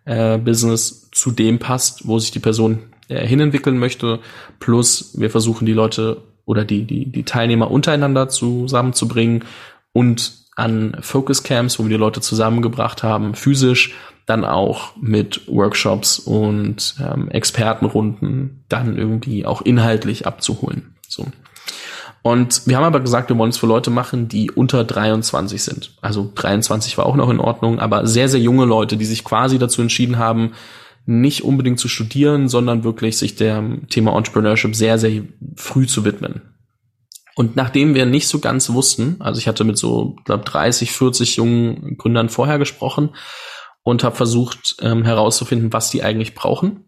äh, Business zu dem passt, wo sich die Person äh, hinentwickeln möchte. Plus wir versuchen die Leute oder die, die, die Teilnehmer untereinander zusammenzubringen und an Focus Camps, wo wir die Leute zusammengebracht haben, physisch, dann auch mit Workshops und ähm, Expertenrunden dann irgendwie auch inhaltlich abzuholen. So. Und wir haben aber gesagt, wir wollen es für Leute machen, die unter 23 sind. Also 23 war auch noch in Ordnung, aber sehr, sehr junge Leute, die sich quasi dazu entschieden haben, nicht unbedingt zu studieren, sondern wirklich sich dem Thema Entrepreneurship sehr, sehr früh zu widmen. Und nachdem wir nicht so ganz wussten, also ich hatte mit so, glaube 30, 40 jungen Gründern vorher gesprochen und habe versucht ähm, herauszufinden, was die eigentlich brauchen.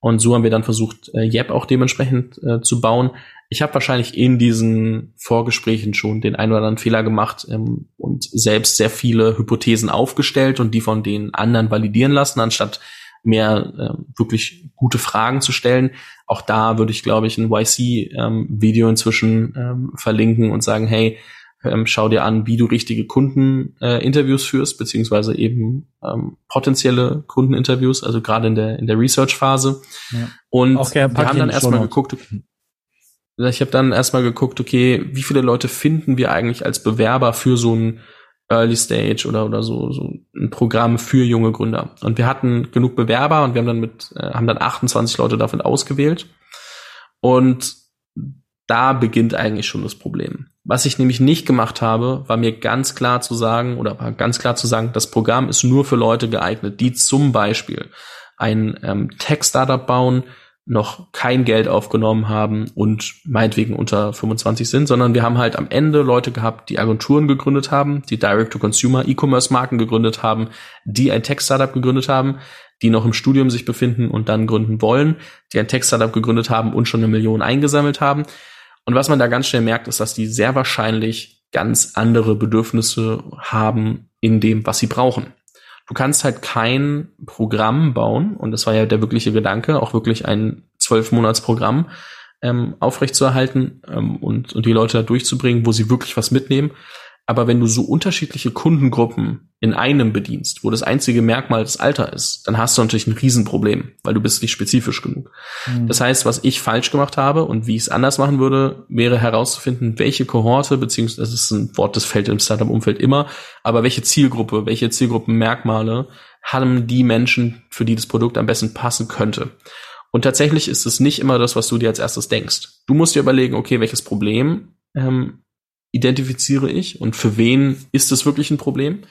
Und so haben wir dann versucht, äh, Yep auch dementsprechend äh, zu bauen. Ich habe wahrscheinlich in diesen Vorgesprächen schon den einen oder anderen Fehler gemacht ähm, und selbst sehr viele Hypothesen aufgestellt und die von den anderen validieren lassen, anstatt mehr äh, wirklich gute Fragen zu stellen. Auch da würde ich, glaube ich, ein YC-Video ähm, inzwischen ähm, verlinken und sagen, hey, ähm, schau dir an, wie du richtige Kundeninterviews äh, führst, beziehungsweise eben ähm, potenzielle Kundeninterviews, also gerade in der in der Research-Phase. Ja. Und wir haben dann erstmal geguckt, ich habe dann erstmal geguckt, okay, wie viele Leute finden wir eigentlich als Bewerber für so ein Early Stage oder oder so so ein Programm für junge Gründer. Und wir hatten genug Bewerber und wir haben dann mit äh, haben dann 28 Leute davon ausgewählt. Und da beginnt eigentlich schon das Problem. Was ich nämlich nicht gemacht habe, war mir ganz klar zu sagen oder war ganz klar zu sagen, das Programm ist nur für Leute geeignet, die zum Beispiel ein ähm, Tech-Startup bauen, noch kein Geld aufgenommen haben und meinetwegen unter 25 sind, sondern wir haben halt am Ende Leute gehabt, die Agenturen gegründet haben, die Direct-to-Consumer E-Commerce-Marken gegründet haben, die ein Tech-Startup gegründet haben, die noch im Studium sich befinden und dann gründen wollen, die ein Tech-Startup gegründet haben und schon eine Million eingesammelt haben. Und was man da ganz schnell merkt, ist, dass die sehr wahrscheinlich ganz andere Bedürfnisse haben in dem, was sie brauchen. Du kannst halt kein Programm bauen, und das war ja der wirkliche Gedanke, auch wirklich ein Zwölf-Monats-Programm ähm, aufrechtzuerhalten ähm, und, und die Leute da durchzubringen, wo sie wirklich was mitnehmen, aber wenn du so unterschiedliche Kundengruppen in einem bedienst, wo das einzige Merkmal das Alter ist, dann hast du natürlich ein Riesenproblem, weil du bist nicht spezifisch genug. Mhm. Das heißt, was ich falsch gemacht habe und wie ich es anders machen würde, wäre herauszufinden, welche Kohorte, beziehungsweise das ist ein Wort, das fällt im Startup-Umfeld immer, aber welche Zielgruppe, welche Zielgruppenmerkmale haben die Menschen, für die das Produkt am besten passen könnte. Und tatsächlich ist es nicht immer das, was du dir als erstes denkst. Du musst dir überlegen, okay, welches Problem ähm, identifiziere ich und für wen ist es wirklich ein Problem.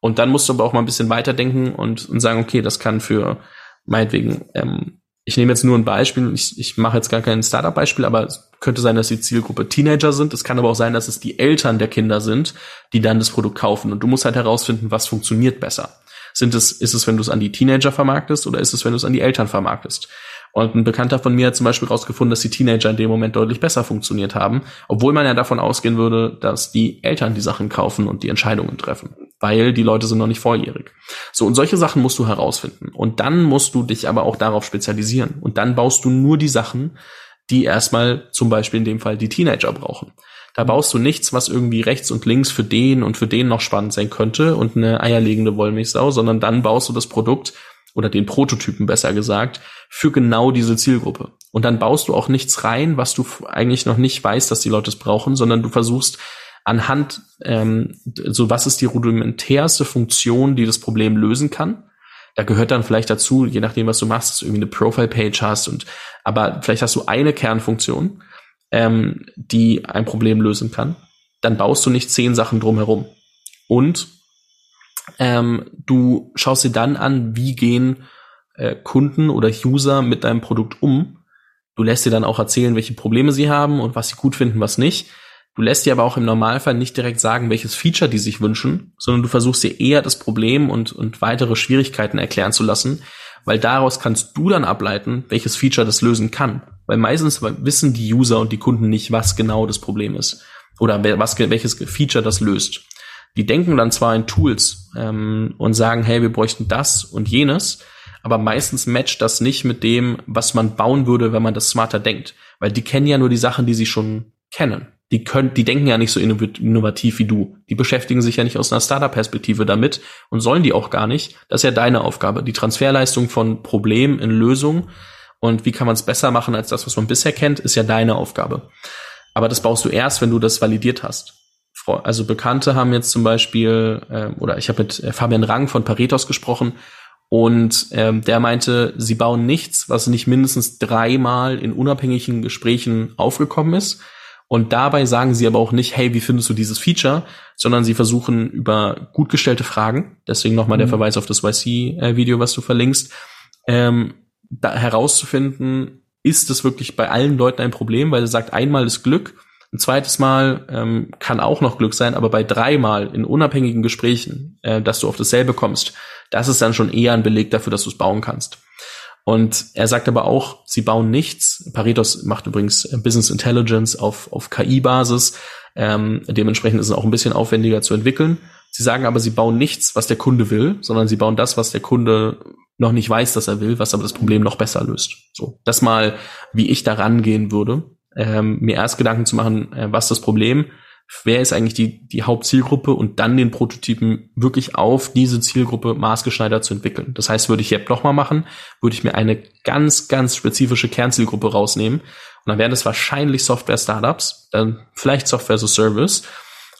Und dann musst du aber auch mal ein bisschen weiterdenken und, und sagen, okay, das kann für meinetwegen, ähm, ich nehme jetzt nur ein Beispiel, ich, ich mache jetzt gar kein Startup-Beispiel, aber es könnte sein, dass die Zielgruppe Teenager sind. Es kann aber auch sein, dass es die Eltern der Kinder sind, die dann das Produkt kaufen. Und du musst halt herausfinden, was funktioniert besser. Sind es, ist es, wenn du es an die Teenager vermarktest oder ist es, wenn du es an die Eltern vermarktest? Und ein Bekannter von mir hat zum Beispiel rausgefunden, dass die Teenager in dem Moment deutlich besser funktioniert haben, obwohl man ja davon ausgehen würde, dass die Eltern die Sachen kaufen und die Entscheidungen treffen, weil die Leute sind noch nicht volljährig. So, und solche Sachen musst du herausfinden. Und dann musst du dich aber auch darauf spezialisieren. Und dann baust du nur die Sachen, die erstmal zum Beispiel in dem Fall die Teenager brauchen. Da baust du nichts, was irgendwie rechts und links für den und für den noch spannend sein könnte und eine eierlegende Wollmilchsau, sondern dann baust du das Produkt, oder den Prototypen besser gesagt, für genau diese Zielgruppe. Und dann baust du auch nichts rein, was du eigentlich noch nicht weißt, dass die Leute es brauchen, sondern du versuchst anhand, ähm, so was ist die rudimentärste Funktion, die das Problem lösen kann. Da gehört dann vielleicht dazu, je nachdem, was du machst, dass du irgendwie eine Profile-Page hast und, aber vielleicht hast du eine Kernfunktion, ähm, die ein Problem lösen kann. Dann baust du nicht zehn Sachen drumherum. Und ähm, du schaust dir dann an, wie gehen äh, Kunden oder User mit deinem Produkt um. Du lässt dir dann auch erzählen, welche Probleme sie haben und was sie gut finden, was nicht. Du lässt dir aber auch im Normalfall nicht direkt sagen, welches Feature die sich wünschen, sondern du versuchst dir eher das Problem und, und weitere Schwierigkeiten erklären zu lassen, weil daraus kannst du dann ableiten, welches Feature das lösen kann. Weil meistens wissen die User und die Kunden nicht, was genau das Problem ist oder was, welches Feature das löst. Die denken dann zwar in Tools ähm, und sagen, hey, wir bräuchten das und jenes, aber meistens matcht das nicht mit dem, was man bauen würde, wenn man das smarter denkt. Weil die kennen ja nur die Sachen, die sie schon kennen. Die können, die denken ja nicht so innovativ wie du. Die beschäftigen sich ja nicht aus einer Startup-Perspektive damit und sollen die auch gar nicht. Das ist ja deine Aufgabe. Die Transferleistung von Problem in Lösung und wie kann man es besser machen als das, was man bisher kennt, ist ja deine Aufgabe. Aber das baust du erst, wenn du das validiert hast also Bekannte haben jetzt zum Beispiel, äh, oder ich habe mit äh, Fabian Rang von Paretos gesprochen und ähm, der meinte, sie bauen nichts, was nicht mindestens dreimal in unabhängigen Gesprächen aufgekommen ist. Und dabei sagen sie aber auch nicht, hey, wie findest du dieses Feature, sondern sie versuchen über gut gestellte Fragen, deswegen nochmal mhm. der Verweis auf das YC-Video, was du verlinkst, ähm, da herauszufinden, ist es wirklich bei allen Leuten ein Problem, weil er sagt, einmal ist Glück ein zweites Mal ähm, kann auch noch Glück sein, aber bei dreimal in unabhängigen Gesprächen, äh, dass du auf dasselbe kommst, das ist dann schon eher ein Beleg dafür, dass du es bauen kannst. Und er sagt aber auch, sie bauen nichts. Paretos macht übrigens Business Intelligence auf, auf KI-Basis. Ähm, dementsprechend ist es auch ein bisschen aufwendiger zu entwickeln. Sie sagen aber, sie bauen nichts, was der Kunde will, sondern sie bauen das, was der Kunde noch nicht weiß, dass er will, was aber das Problem noch besser löst. So, das mal, wie ich da rangehen würde ähm, mir erst Gedanken zu machen, äh, was das Problem, wer ist eigentlich die, die Hauptzielgruppe und dann den Prototypen wirklich auf diese Zielgruppe maßgeschneidert zu entwickeln. Das heißt, würde ich jetzt nochmal machen, würde ich mir eine ganz, ganz spezifische Kernzielgruppe rausnehmen und dann wären es wahrscheinlich Software-Startups, dann vielleicht Software as a Service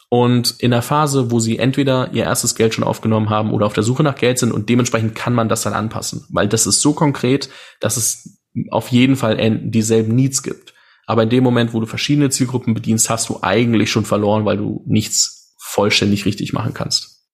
und in der Phase, wo sie entweder ihr erstes Geld schon aufgenommen haben oder auf der Suche nach Geld sind und dementsprechend kann man das dann anpassen, weil das ist so konkret, dass es auf jeden Fall dieselben Needs gibt. Aber in dem Moment, wo du verschiedene Zielgruppen bedienst, hast du eigentlich schon verloren, weil du nichts vollständig richtig machen kannst.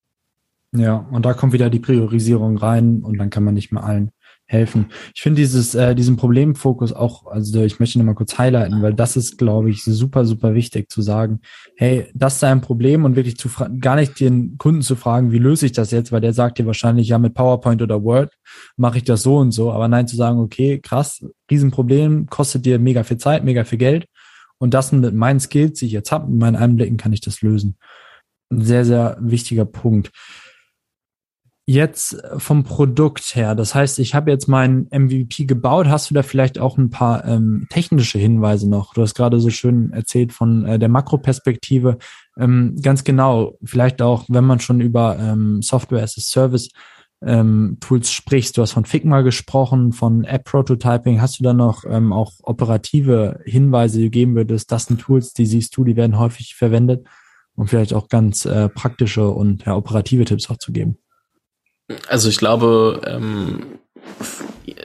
Ja, und da kommt wieder die Priorisierung rein und dann kann man nicht mehr allen helfen. Ich finde dieses, äh, diesen Problemfokus auch, also ich möchte nochmal kurz highlighten, weil das ist, glaube ich, super, super wichtig zu sagen, hey, das ist ein Problem und wirklich zu gar nicht den Kunden zu fragen, wie löse ich das jetzt, weil der sagt dir wahrscheinlich, ja, mit PowerPoint oder Word mache ich das so und so, aber nein, zu sagen, okay, krass, Riesenproblem, kostet dir mega viel Zeit, mega viel Geld und das mit meinen Skills, die ich jetzt habe, mit meinen Einblicken kann ich das lösen. Ein sehr, sehr wichtiger Punkt. Jetzt vom Produkt her, das heißt, ich habe jetzt meinen MVP gebaut. Hast du da vielleicht auch ein paar ähm, technische Hinweise noch? Du hast gerade so schön erzählt von äh, der Makroperspektive. Ähm, ganz genau, vielleicht auch, wenn man schon über ähm, Software as a Service ähm, Tools sprichst. Du hast von Figma gesprochen, von App Prototyping. Hast du da noch ähm, auch operative Hinweise, die du geben würdest? Das sind Tools, die siehst du, die werden häufig verwendet, um vielleicht auch ganz äh, praktische und ja, operative Tipps auch zu geben. Also ich glaube, ähm,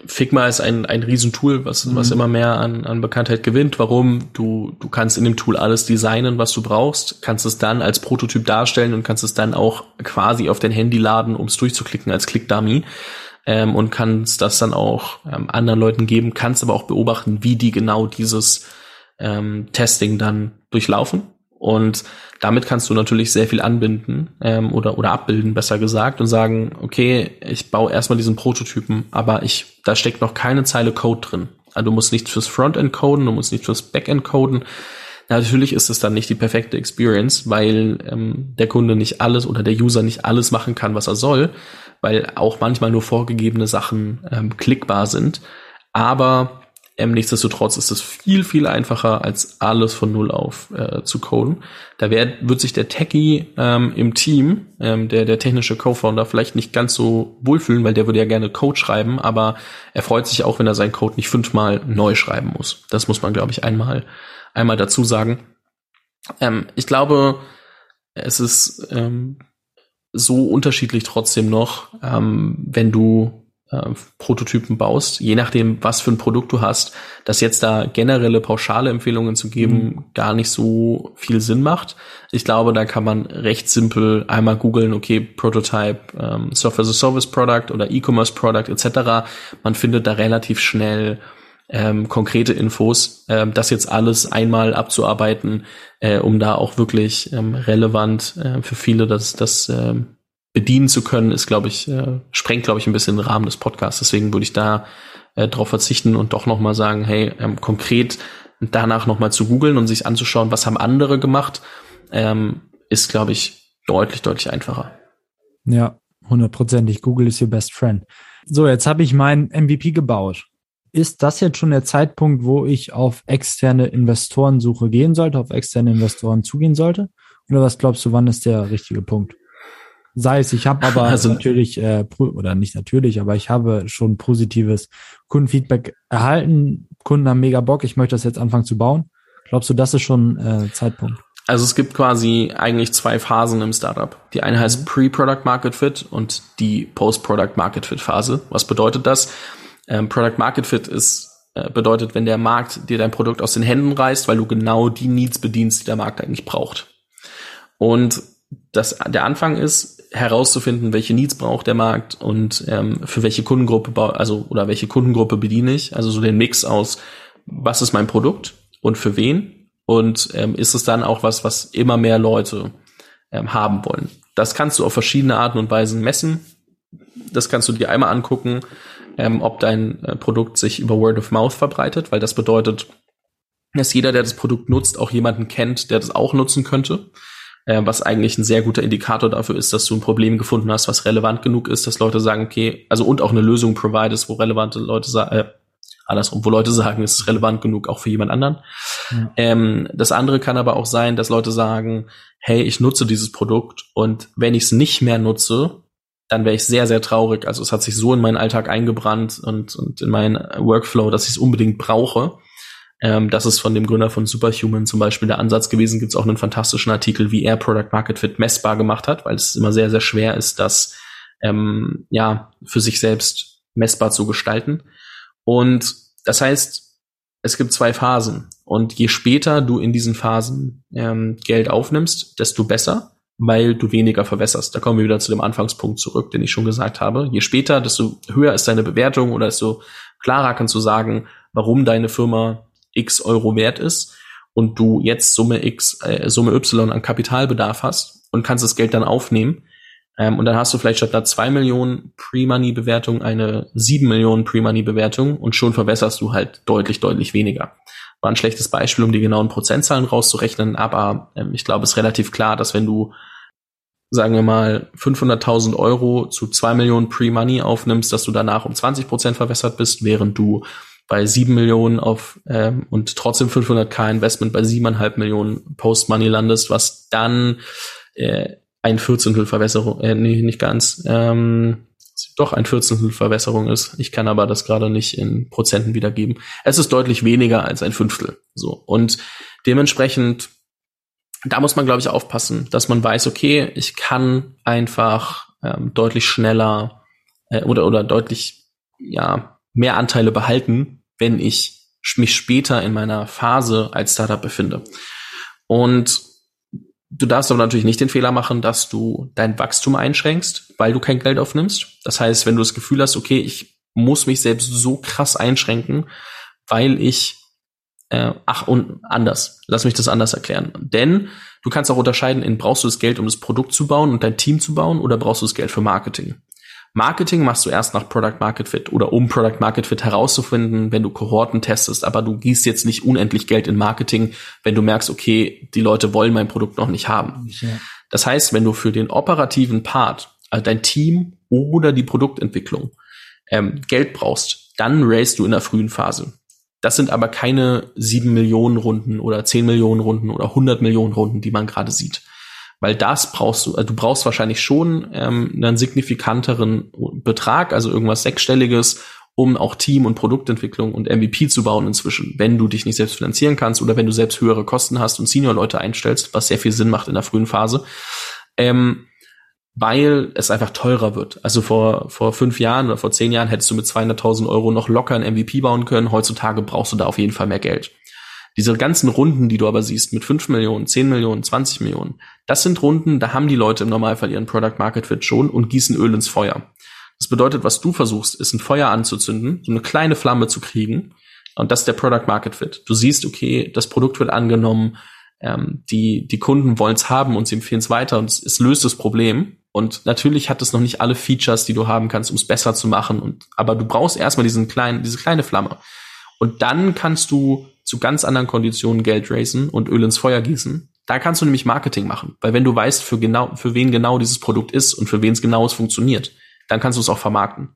Figma ist ein, ein Riesentool, was, mhm. was immer mehr an, an Bekanntheit gewinnt. Warum? Du, du kannst in dem Tool alles designen, was du brauchst, kannst es dann als Prototyp darstellen und kannst es dann auch quasi auf dein Handy laden, um es durchzuklicken als Click-Dummy. Ähm, und kannst das dann auch ähm, anderen Leuten geben, kannst aber auch beobachten, wie die genau dieses ähm, Testing dann durchlaufen und damit kannst du natürlich sehr viel anbinden ähm, oder, oder abbilden, besser gesagt, und sagen, okay, ich baue erstmal diesen Prototypen, aber ich, da steckt noch keine Zeile Code drin. Also du musst nicht fürs Frontend coden, du musst nicht fürs Backend coden. Natürlich ist es dann nicht die perfekte Experience, weil ähm, der Kunde nicht alles oder der User nicht alles machen kann, was er soll, weil auch manchmal nur vorgegebene Sachen ähm, klickbar sind. Aber ähm, nichtsdestotrotz ist es viel, viel einfacher, als alles von Null auf äh, zu coden. Da wär, wird sich der Techie ähm, im Team, ähm, der, der technische Co-Founder, vielleicht nicht ganz so wohlfühlen, weil der würde ja gerne Code schreiben, aber er freut sich auch, wenn er seinen Code nicht fünfmal neu schreiben muss. Das muss man, glaube ich, einmal, einmal dazu sagen. Ähm, ich glaube, es ist ähm, so unterschiedlich trotzdem noch, ähm, wenn du äh, Prototypen baust, je nachdem, was für ein Produkt du hast, dass jetzt da generelle pauschale Empfehlungen zu geben mhm. gar nicht so viel Sinn macht. Ich glaube, da kann man recht simpel einmal googeln, okay, Prototype, ähm, Software as a Service Product oder E-Commerce Product etc. Man findet da relativ schnell ähm, konkrete Infos, ähm, das jetzt alles einmal abzuarbeiten, äh, um da auch wirklich ähm, relevant äh, für viele das, das ähm, bedienen zu können, ist, glaube ich, äh, sprengt, glaube ich, ein bisschen den Rahmen des Podcasts. Deswegen würde ich da äh, darauf verzichten und doch nochmal sagen, hey, ähm, konkret danach nochmal zu googeln und sich anzuschauen, was haben andere gemacht, ähm, ist, glaube ich, deutlich, deutlich einfacher. Ja, hundertprozentig. Google ist your best friend. So, jetzt habe ich mein MVP gebaut. Ist das jetzt schon der Zeitpunkt, wo ich auf externe Investorensuche gehen sollte, auf externe Investoren zugehen sollte? Oder was glaubst du, wann ist der richtige Punkt? Sei es, ich habe aber also, natürlich, äh, oder nicht natürlich, aber ich habe schon positives Kundenfeedback erhalten. Kunden haben mega Bock, ich möchte das jetzt anfangen zu bauen. Glaubst du, das ist schon äh, Zeitpunkt? Also es gibt quasi eigentlich zwei Phasen im Startup. Die eine heißt mhm. Pre-Product Market Fit und die Post-Product Market Fit Phase. Was bedeutet das? Ähm, Product Market Fit ist äh, bedeutet, wenn der Markt dir dein Produkt aus den Händen reißt, weil du genau die Needs bedienst, die der Markt eigentlich braucht. Und das, der Anfang ist, herauszufinden, welche Needs braucht der Markt und ähm, für welche Kundengruppe, also oder welche Kundengruppe bediene ich. Also so den Mix aus, was ist mein Produkt und für wen und ähm, ist es dann auch was, was immer mehr Leute ähm, haben wollen. Das kannst du auf verschiedene Arten und Weisen messen. Das kannst du dir einmal angucken, ähm, ob dein äh, Produkt sich über Word of Mouth verbreitet, weil das bedeutet, dass jeder, der das Produkt nutzt, auch jemanden kennt, der das auch nutzen könnte äh, was eigentlich ein sehr guter Indikator dafür ist, dass du ein Problem gefunden hast, was relevant genug ist, dass Leute sagen, okay, also und auch eine Lösung providest, wo relevante Leute sagen, äh, andersrum, wo Leute sagen, es ist relevant genug auch für jemand anderen. Ja. Ähm, das andere kann aber auch sein, dass Leute sagen, hey, ich nutze dieses Produkt und wenn ich es nicht mehr nutze, dann wäre ich sehr, sehr traurig. Also es hat sich so in meinen Alltag eingebrannt und, und in meinen Workflow, dass ich es unbedingt brauche. Ähm, das ist von dem Gründer von Superhuman zum Beispiel der Ansatz gewesen. Gibt es auch einen fantastischen Artikel, wie er Product Market Fit messbar gemacht hat, weil es immer sehr, sehr schwer ist, das ähm, ja für sich selbst messbar zu gestalten. Und das heißt, es gibt zwei Phasen. Und je später du in diesen Phasen ähm, Geld aufnimmst, desto besser. weil du weniger verwässerst. Da kommen wir wieder zu dem Anfangspunkt zurück, den ich schon gesagt habe. Je später, desto höher ist deine Bewertung oder desto klarer kannst du sagen, warum deine Firma x Euro wert ist und du jetzt Summe x, äh, Summe y an Kapitalbedarf hast und kannst das Geld dann aufnehmen. Ähm, und dann hast du vielleicht statt einer 2 Millionen Pre-Money-Bewertung eine 7 Millionen Pre-Money-Bewertung und schon verwässerst du halt deutlich, deutlich weniger. War ein schlechtes Beispiel, um die genauen Prozentzahlen rauszurechnen, aber ähm, ich glaube, es ist relativ klar, dass wenn du sagen wir mal 500.000 Euro zu 2 Millionen Pre-Money aufnimmst, dass du danach um 20 Prozent verwässert bist, während du bei 7 Millionen auf ähm, und trotzdem 500k Investment bei 7,5 Millionen Post-Money landest, was dann äh, ein Vierzehntel Verwässerung, äh, nee, nicht ganz, ähm, doch ein Vierzehntel Verwässerung ist. Ich kann aber das gerade nicht in Prozenten wiedergeben. Es ist deutlich weniger als ein Fünftel. So. Und dementsprechend, da muss man, glaube ich, aufpassen, dass man weiß, okay, ich kann einfach ähm, deutlich schneller äh, oder, oder deutlich, ja, mehr Anteile behalten, wenn ich mich später in meiner Phase als Startup befinde. Und Du darfst aber natürlich nicht den Fehler machen, dass du dein Wachstum einschränkst, weil du kein Geld aufnimmst. Das heißt, wenn du das Gefühl hast, okay, ich muss mich selbst so krass einschränken, weil ich äh, ach und anders. Lass mich das anders erklären. Denn du kannst auch unterscheiden in brauchst du das Geld, um das Produkt zu bauen und dein Team zu bauen oder brauchst du das Geld für Marketing. Marketing machst du erst nach Product Market Fit oder um Product Market Fit herauszufinden, wenn du Kohorten testest, aber du gießt jetzt nicht unendlich Geld in Marketing, wenn du merkst, okay, die Leute wollen mein Produkt noch nicht haben. Ja. Das heißt, wenn du für den operativen Part, also dein Team oder die Produktentwicklung ähm, Geld brauchst, dann raised du in der frühen Phase. Das sind aber keine sieben Millionen Runden oder zehn Millionen Runden oder 100 Millionen Runden, die man gerade sieht weil das brauchst du, also du brauchst wahrscheinlich schon ähm, einen signifikanteren Betrag, also irgendwas sechsstelliges, um auch Team- und Produktentwicklung und MVP zu bauen inzwischen, wenn du dich nicht selbst finanzieren kannst oder wenn du selbst höhere Kosten hast und Senior-Leute einstellst, was sehr viel Sinn macht in der frühen Phase. Ähm, weil es einfach teurer wird. Also vor, vor fünf Jahren oder vor zehn Jahren hättest du mit 200.000 Euro noch locker ein MVP bauen können. Heutzutage brauchst du da auf jeden Fall mehr Geld. Diese ganzen Runden, die du aber siehst, mit 5 Millionen, 10 Millionen, 20 Millionen, das sind Runden, da haben die Leute im Normalfall ihren Product Market Fit schon und gießen Öl ins Feuer. Das bedeutet, was du versuchst, ist ein Feuer anzuzünden, so eine kleine Flamme zu kriegen. Und das ist der Product Market Fit. Du siehst, okay, das Produkt wird angenommen, ähm, die, die Kunden wollen es haben und sie empfehlen es weiter und es, es löst das Problem. Und natürlich hat es noch nicht alle Features, die du haben kannst, um es besser zu machen. Und, aber du brauchst erstmal diesen kleinen, diese kleine Flamme. Und dann kannst du zu ganz anderen Konditionen Geld raisen und Öl ins Feuer gießen. Da kannst du nämlich Marketing machen, weil wenn du weißt, für genau, für wen genau dieses Produkt ist und für wen es genau es funktioniert, dann kannst du es auch vermarkten.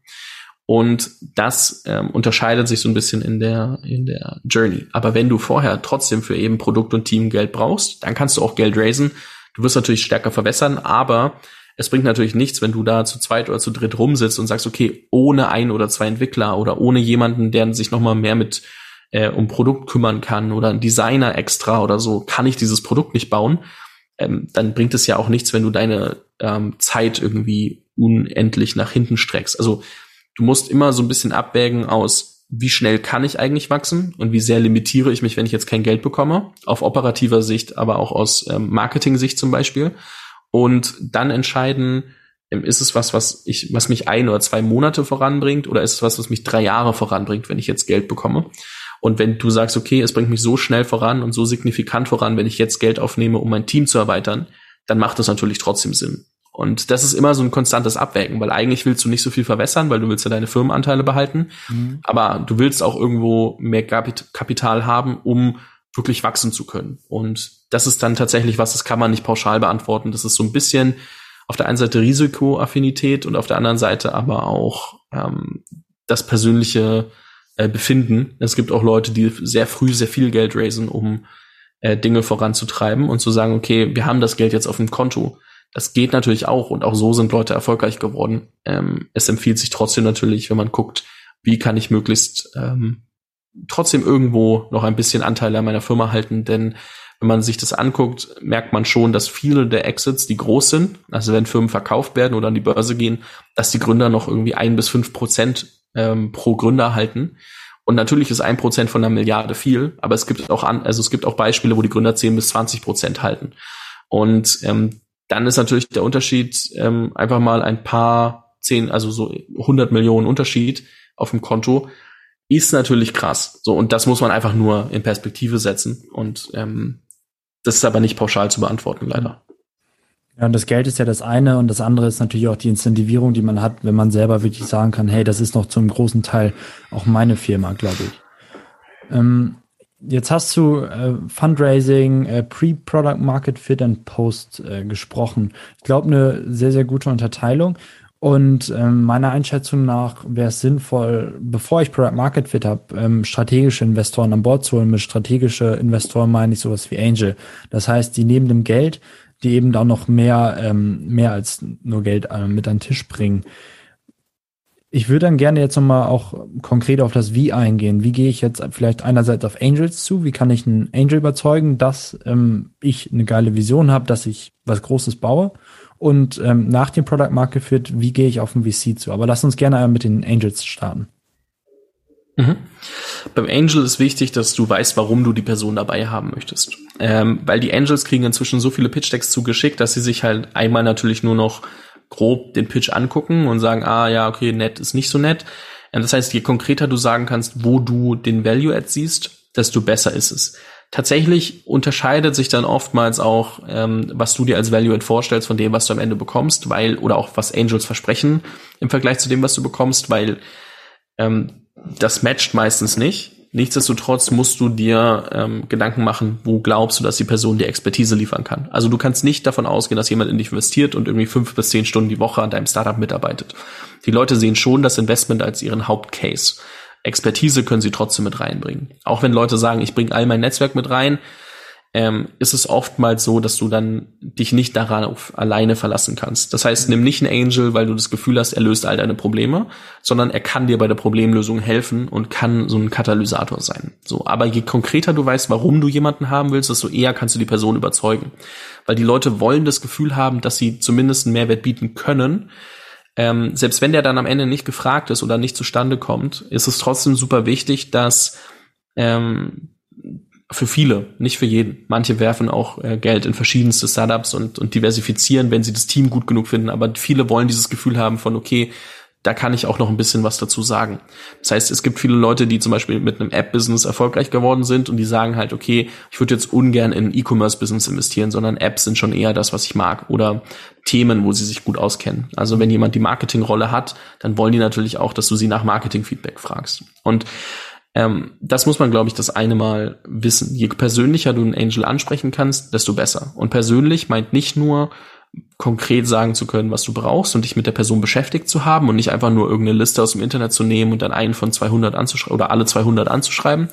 Und das ähm, unterscheidet sich so ein bisschen in der, in der Journey. Aber wenn du vorher trotzdem für eben Produkt und Team Geld brauchst, dann kannst du auch Geld raisen. Du wirst natürlich stärker verwässern, aber es bringt natürlich nichts, wenn du da zu zweit oder zu dritt rumsitzt und sagst, okay, ohne ein oder zwei Entwickler oder ohne jemanden, der sich nochmal mehr mit äh, um Produkt kümmern kann oder ein Designer extra oder so, kann ich dieses Produkt nicht bauen, ähm, dann bringt es ja auch nichts, wenn du deine ähm, Zeit irgendwie unendlich nach hinten streckst. Also du musst immer so ein bisschen abwägen aus, wie schnell kann ich eigentlich wachsen und wie sehr limitiere ich mich, wenn ich jetzt kein Geld bekomme, auf operativer Sicht, aber auch aus ähm, Marketing-Sicht zum Beispiel. Und dann entscheiden, ähm, ist es was, was ich, was mich ein oder zwei Monate voranbringt, oder ist es was, was mich drei Jahre voranbringt, wenn ich jetzt Geld bekomme? Und wenn du sagst, okay, es bringt mich so schnell voran und so signifikant voran, wenn ich jetzt Geld aufnehme, um mein Team zu erweitern, dann macht das natürlich trotzdem Sinn. Und das ist immer so ein konstantes Abwägen, weil eigentlich willst du nicht so viel verwässern, weil du willst ja deine Firmenanteile behalten. Mhm. Aber du willst auch irgendwo mehr Kapital haben, um wirklich wachsen zu können. Und das ist dann tatsächlich was, das kann man nicht pauschal beantworten. Das ist so ein bisschen auf der einen Seite Risikoaffinität und auf der anderen Seite aber auch ähm, das persönliche äh, befinden. Es gibt auch Leute, die sehr früh sehr viel Geld raisen, um äh, Dinge voranzutreiben und zu sagen, okay, wir haben das Geld jetzt auf dem Konto. Das geht natürlich auch und auch so sind Leute erfolgreich geworden. Ähm, es empfiehlt sich trotzdem natürlich, wenn man guckt, wie kann ich möglichst ähm, trotzdem irgendwo noch ein bisschen Anteile an meiner Firma halten, denn wenn man sich das anguckt, merkt man schon, dass viele der Exits, die groß sind, also wenn Firmen verkauft werden oder an die Börse gehen, dass die Gründer noch irgendwie ein bis fünf Prozent ähm, pro Gründer halten. Und natürlich ist ein Prozent von einer Milliarde viel, aber es gibt auch an, also es gibt auch Beispiele, wo die Gründer zehn bis zwanzig Prozent halten. Und ähm, dann ist natürlich der Unterschied ähm, einfach mal ein paar zehn, also so 100 Millionen Unterschied auf dem Konto ist natürlich krass. So und das muss man einfach nur in Perspektive setzen und ähm, das ist aber nicht pauschal zu beantworten leider. Ja, und das Geld ist ja das eine und das andere ist natürlich auch die Incentivierung, die man hat, wenn man selber wirklich sagen kann, hey, das ist noch zum großen Teil auch meine Firma, glaube ich. Ähm, jetzt hast du äh, Fundraising, äh, Pre-Product Market Fit und Post äh, gesprochen. Ich glaube, eine sehr, sehr gute Unterteilung. Und ähm, meiner Einschätzung nach wäre es sinnvoll, bevor ich Product Market Fit habe, ähm, strategische Investoren an Bord zu holen. Mit strategische Investoren meine ich sowas wie Angel. Das heißt, die neben dem Geld die eben da noch mehr, ähm, mehr als nur Geld äh, mit an den Tisch bringen. Ich würde dann gerne jetzt nochmal auch konkret auf das Wie eingehen. Wie gehe ich jetzt vielleicht einerseits auf Angels zu? Wie kann ich einen Angel überzeugen, dass ähm, ich eine geile Vision habe, dass ich was Großes baue? Und ähm, nach dem Product Market Fit, wie gehe ich auf den VC zu? Aber lass uns gerne mit den Angels starten. Mhm. Beim Angel ist wichtig, dass du weißt, warum du die Person dabei haben möchtest. Ähm, weil die Angels kriegen inzwischen so viele Pitch-Decks zugeschickt, dass sie sich halt einmal natürlich nur noch grob den Pitch angucken und sagen, ah ja, okay, nett ist nicht so nett. Ähm, das heißt, je konkreter du sagen kannst, wo du den Value-Add siehst, desto besser ist es. Tatsächlich unterscheidet sich dann oftmals auch, ähm, was du dir als Value-Add vorstellst von dem, was du am Ende bekommst, weil, oder auch was Angels versprechen im Vergleich zu dem, was du bekommst, weil ähm, das matcht meistens nicht. Nichtsdestotrotz musst du dir ähm, Gedanken machen, wo glaubst du, dass die Person die Expertise liefern kann. Also du kannst nicht davon ausgehen, dass jemand in dich investiert und irgendwie fünf bis zehn Stunden die Woche an deinem Startup mitarbeitet. Die Leute sehen schon das Investment als ihren Hauptcase. Expertise können sie trotzdem mit reinbringen. Auch wenn Leute sagen, ich bringe all mein Netzwerk mit rein, ähm, ist es oftmals so, dass du dann dich nicht darauf alleine verlassen kannst. Das heißt, nimm nicht einen Angel, weil du das Gefühl hast, er löst all deine Probleme, sondern er kann dir bei der Problemlösung helfen und kann so ein Katalysator sein. So, aber je konkreter du weißt, warum du jemanden haben willst, desto eher kannst du die Person überzeugen, weil die Leute wollen das Gefühl haben, dass sie zumindest einen Mehrwert bieten können. Ähm, selbst wenn der dann am Ende nicht gefragt ist oder nicht zustande kommt, ist es trotzdem super wichtig, dass ähm, für viele, nicht für jeden. Manche werfen auch äh, Geld in verschiedenste Startups und, und diversifizieren, wenn sie das Team gut genug finden. Aber viele wollen dieses Gefühl haben von, okay, da kann ich auch noch ein bisschen was dazu sagen. Das heißt, es gibt viele Leute, die zum Beispiel mit einem App-Business erfolgreich geworden sind und die sagen halt, okay, ich würde jetzt ungern in E-Commerce-Business investieren, sondern Apps sind schon eher das, was ich mag oder Themen, wo sie sich gut auskennen. Also wenn jemand die Marketingrolle hat, dann wollen die natürlich auch, dass du sie nach Marketing-Feedback fragst. Und ähm, das muss man, glaube ich, das eine Mal wissen. Je persönlicher du einen Angel ansprechen kannst, desto besser. Und persönlich meint nicht nur, konkret sagen zu können, was du brauchst und dich mit der Person beschäftigt zu haben und nicht einfach nur irgendeine Liste aus dem Internet zu nehmen und dann einen von 200 anzuschreiben oder alle 200 anzuschreiben.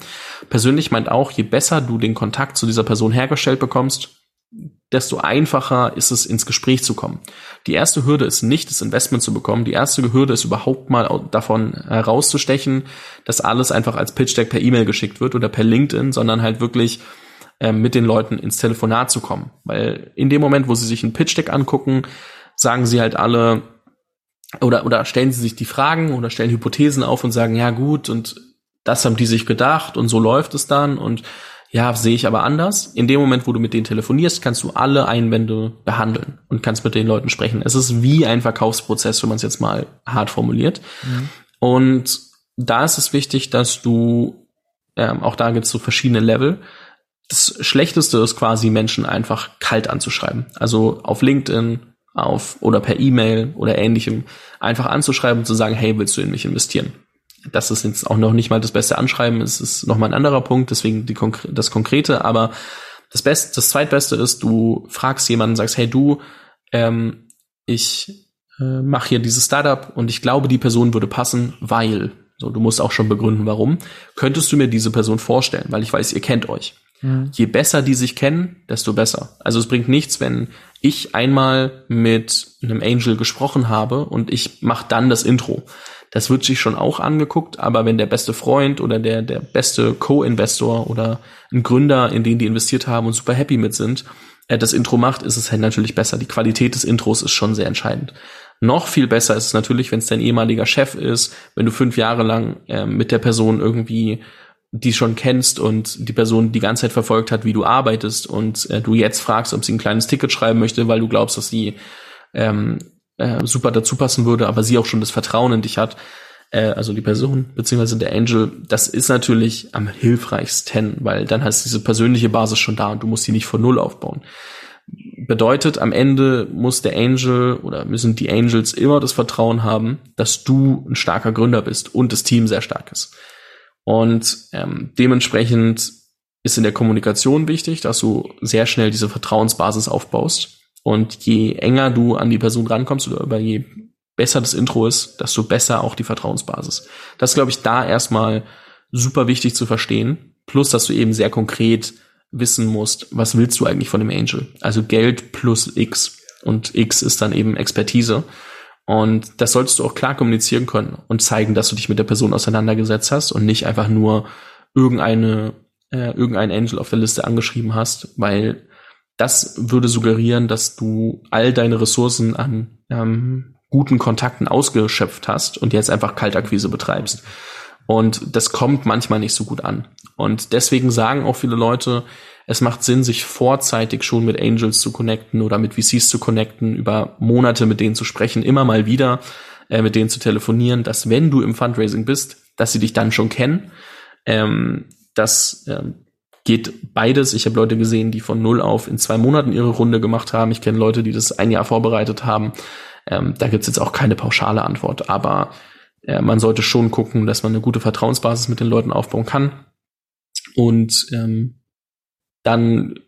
Persönlich meint auch, je besser du den Kontakt zu dieser Person hergestellt bekommst, desto einfacher ist es, ins Gespräch zu kommen. Die erste Hürde ist nicht, das Investment zu bekommen. Die erste Hürde ist überhaupt mal davon herauszustechen, dass alles einfach als Pitch Deck per E-Mail geschickt wird oder per LinkedIn, sondern halt wirklich äh, mit den Leuten ins Telefonat zu kommen. Weil in dem Moment, wo sie sich ein Pitch Deck angucken, sagen sie halt alle, oder, oder stellen sie sich die Fragen oder stellen Hypothesen auf und sagen, ja gut, und das haben die sich gedacht und so läuft es dann und ja, sehe ich aber anders. In dem Moment, wo du mit denen telefonierst, kannst du alle Einwände behandeln und kannst mit den Leuten sprechen. Es ist wie ein Verkaufsprozess, wenn man es jetzt mal hart formuliert. Mhm. Und da ist es wichtig, dass du, ähm, auch da gibt es so verschiedene Level. Das Schlechteste ist quasi, Menschen einfach kalt anzuschreiben. Also auf LinkedIn, auf oder per E-Mail oder ähnlichem einfach anzuschreiben und zu sagen, hey, willst du in mich investieren? das ist jetzt auch noch nicht mal das beste Anschreiben, es ist noch mal ein anderer Punkt, deswegen die, das Konkrete, aber das Beste, das Zweitbeste ist, du fragst jemanden, sagst, hey du, ähm, ich äh, mache hier dieses Startup und ich glaube, die Person würde passen, weil, so, du musst auch schon begründen, warum. Könntest du mir diese Person vorstellen, weil ich weiß, ihr kennt euch. Mhm. Je besser die sich kennen, desto besser. Also es bringt nichts, wenn ich einmal mit einem Angel gesprochen habe und ich mache dann das Intro. Das wird sich schon auch angeguckt, aber wenn der beste Freund oder der, der beste Co-Investor oder ein Gründer, in den die investiert haben und super happy mit sind, äh, das Intro macht, ist es halt natürlich besser. Die Qualität des Intros ist schon sehr entscheidend. Noch viel besser ist es natürlich, wenn es dein ehemaliger Chef ist, wenn du fünf Jahre lang äh, mit der Person irgendwie die schon kennst und die Person die ganze Zeit verfolgt hat, wie du arbeitest und äh, du jetzt fragst, ob sie ein kleines Ticket schreiben möchte, weil du glaubst, dass sie ähm, äh, super dazu passen würde, aber sie auch schon das Vertrauen in dich hat, äh, also die Person beziehungsweise der Angel, das ist natürlich am hilfreichsten, weil dann hast du diese persönliche Basis schon da und du musst sie nicht von Null aufbauen. Bedeutet, am Ende muss der Angel oder müssen die Angels immer das Vertrauen haben, dass du ein starker Gründer bist und das Team sehr stark ist. Und ähm, dementsprechend ist in der Kommunikation wichtig, dass du sehr schnell diese Vertrauensbasis aufbaust. Und je enger du an die Person rankommst oder je besser das Intro ist, desto besser auch die Vertrauensbasis. Das glaube ich, da erstmal super wichtig zu verstehen. Plus, dass du eben sehr konkret wissen musst, was willst du eigentlich von dem Angel? Also Geld plus X. Und X ist dann eben Expertise. Und das solltest du auch klar kommunizieren können und zeigen, dass du dich mit der Person auseinandergesetzt hast und nicht einfach nur irgendeine, äh, irgendein Angel auf der Liste angeschrieben hast, weil das würde suggerieren, dass du all deine Ressourcen an ähm, guten Kontakten ausgeschöpft hast und jetzt einfach Kaltakquise betreibst. Und das kommt manchmal nicht so gut an. Und deswegen sagen auch viele Leute, es macht Sinn, sich vorzeitig schon mit Angels zu connecten oder mit VCs zu connecten, über Monate mit denen zu sprechen, immer mal wieder äh, mit denen zu telefonieren, dass wenn du im Fundraising bist, dass sie dich dann schon kennen. Ähm, das ähm, geht beides. Ich habe Leute gesehen, die von null auf in zwei Monaten ihre Runde gemacht haben. Ich kenne Leute, die das ein Jahr vorbereitet haben. Ähm, da gibt's jetzt auch keine pauschale Antwort, aber äh, man sollte schon gucken, dass man eine gute Vertrauensbasis mit den Leuten aufbauen kann. Und ähm, dann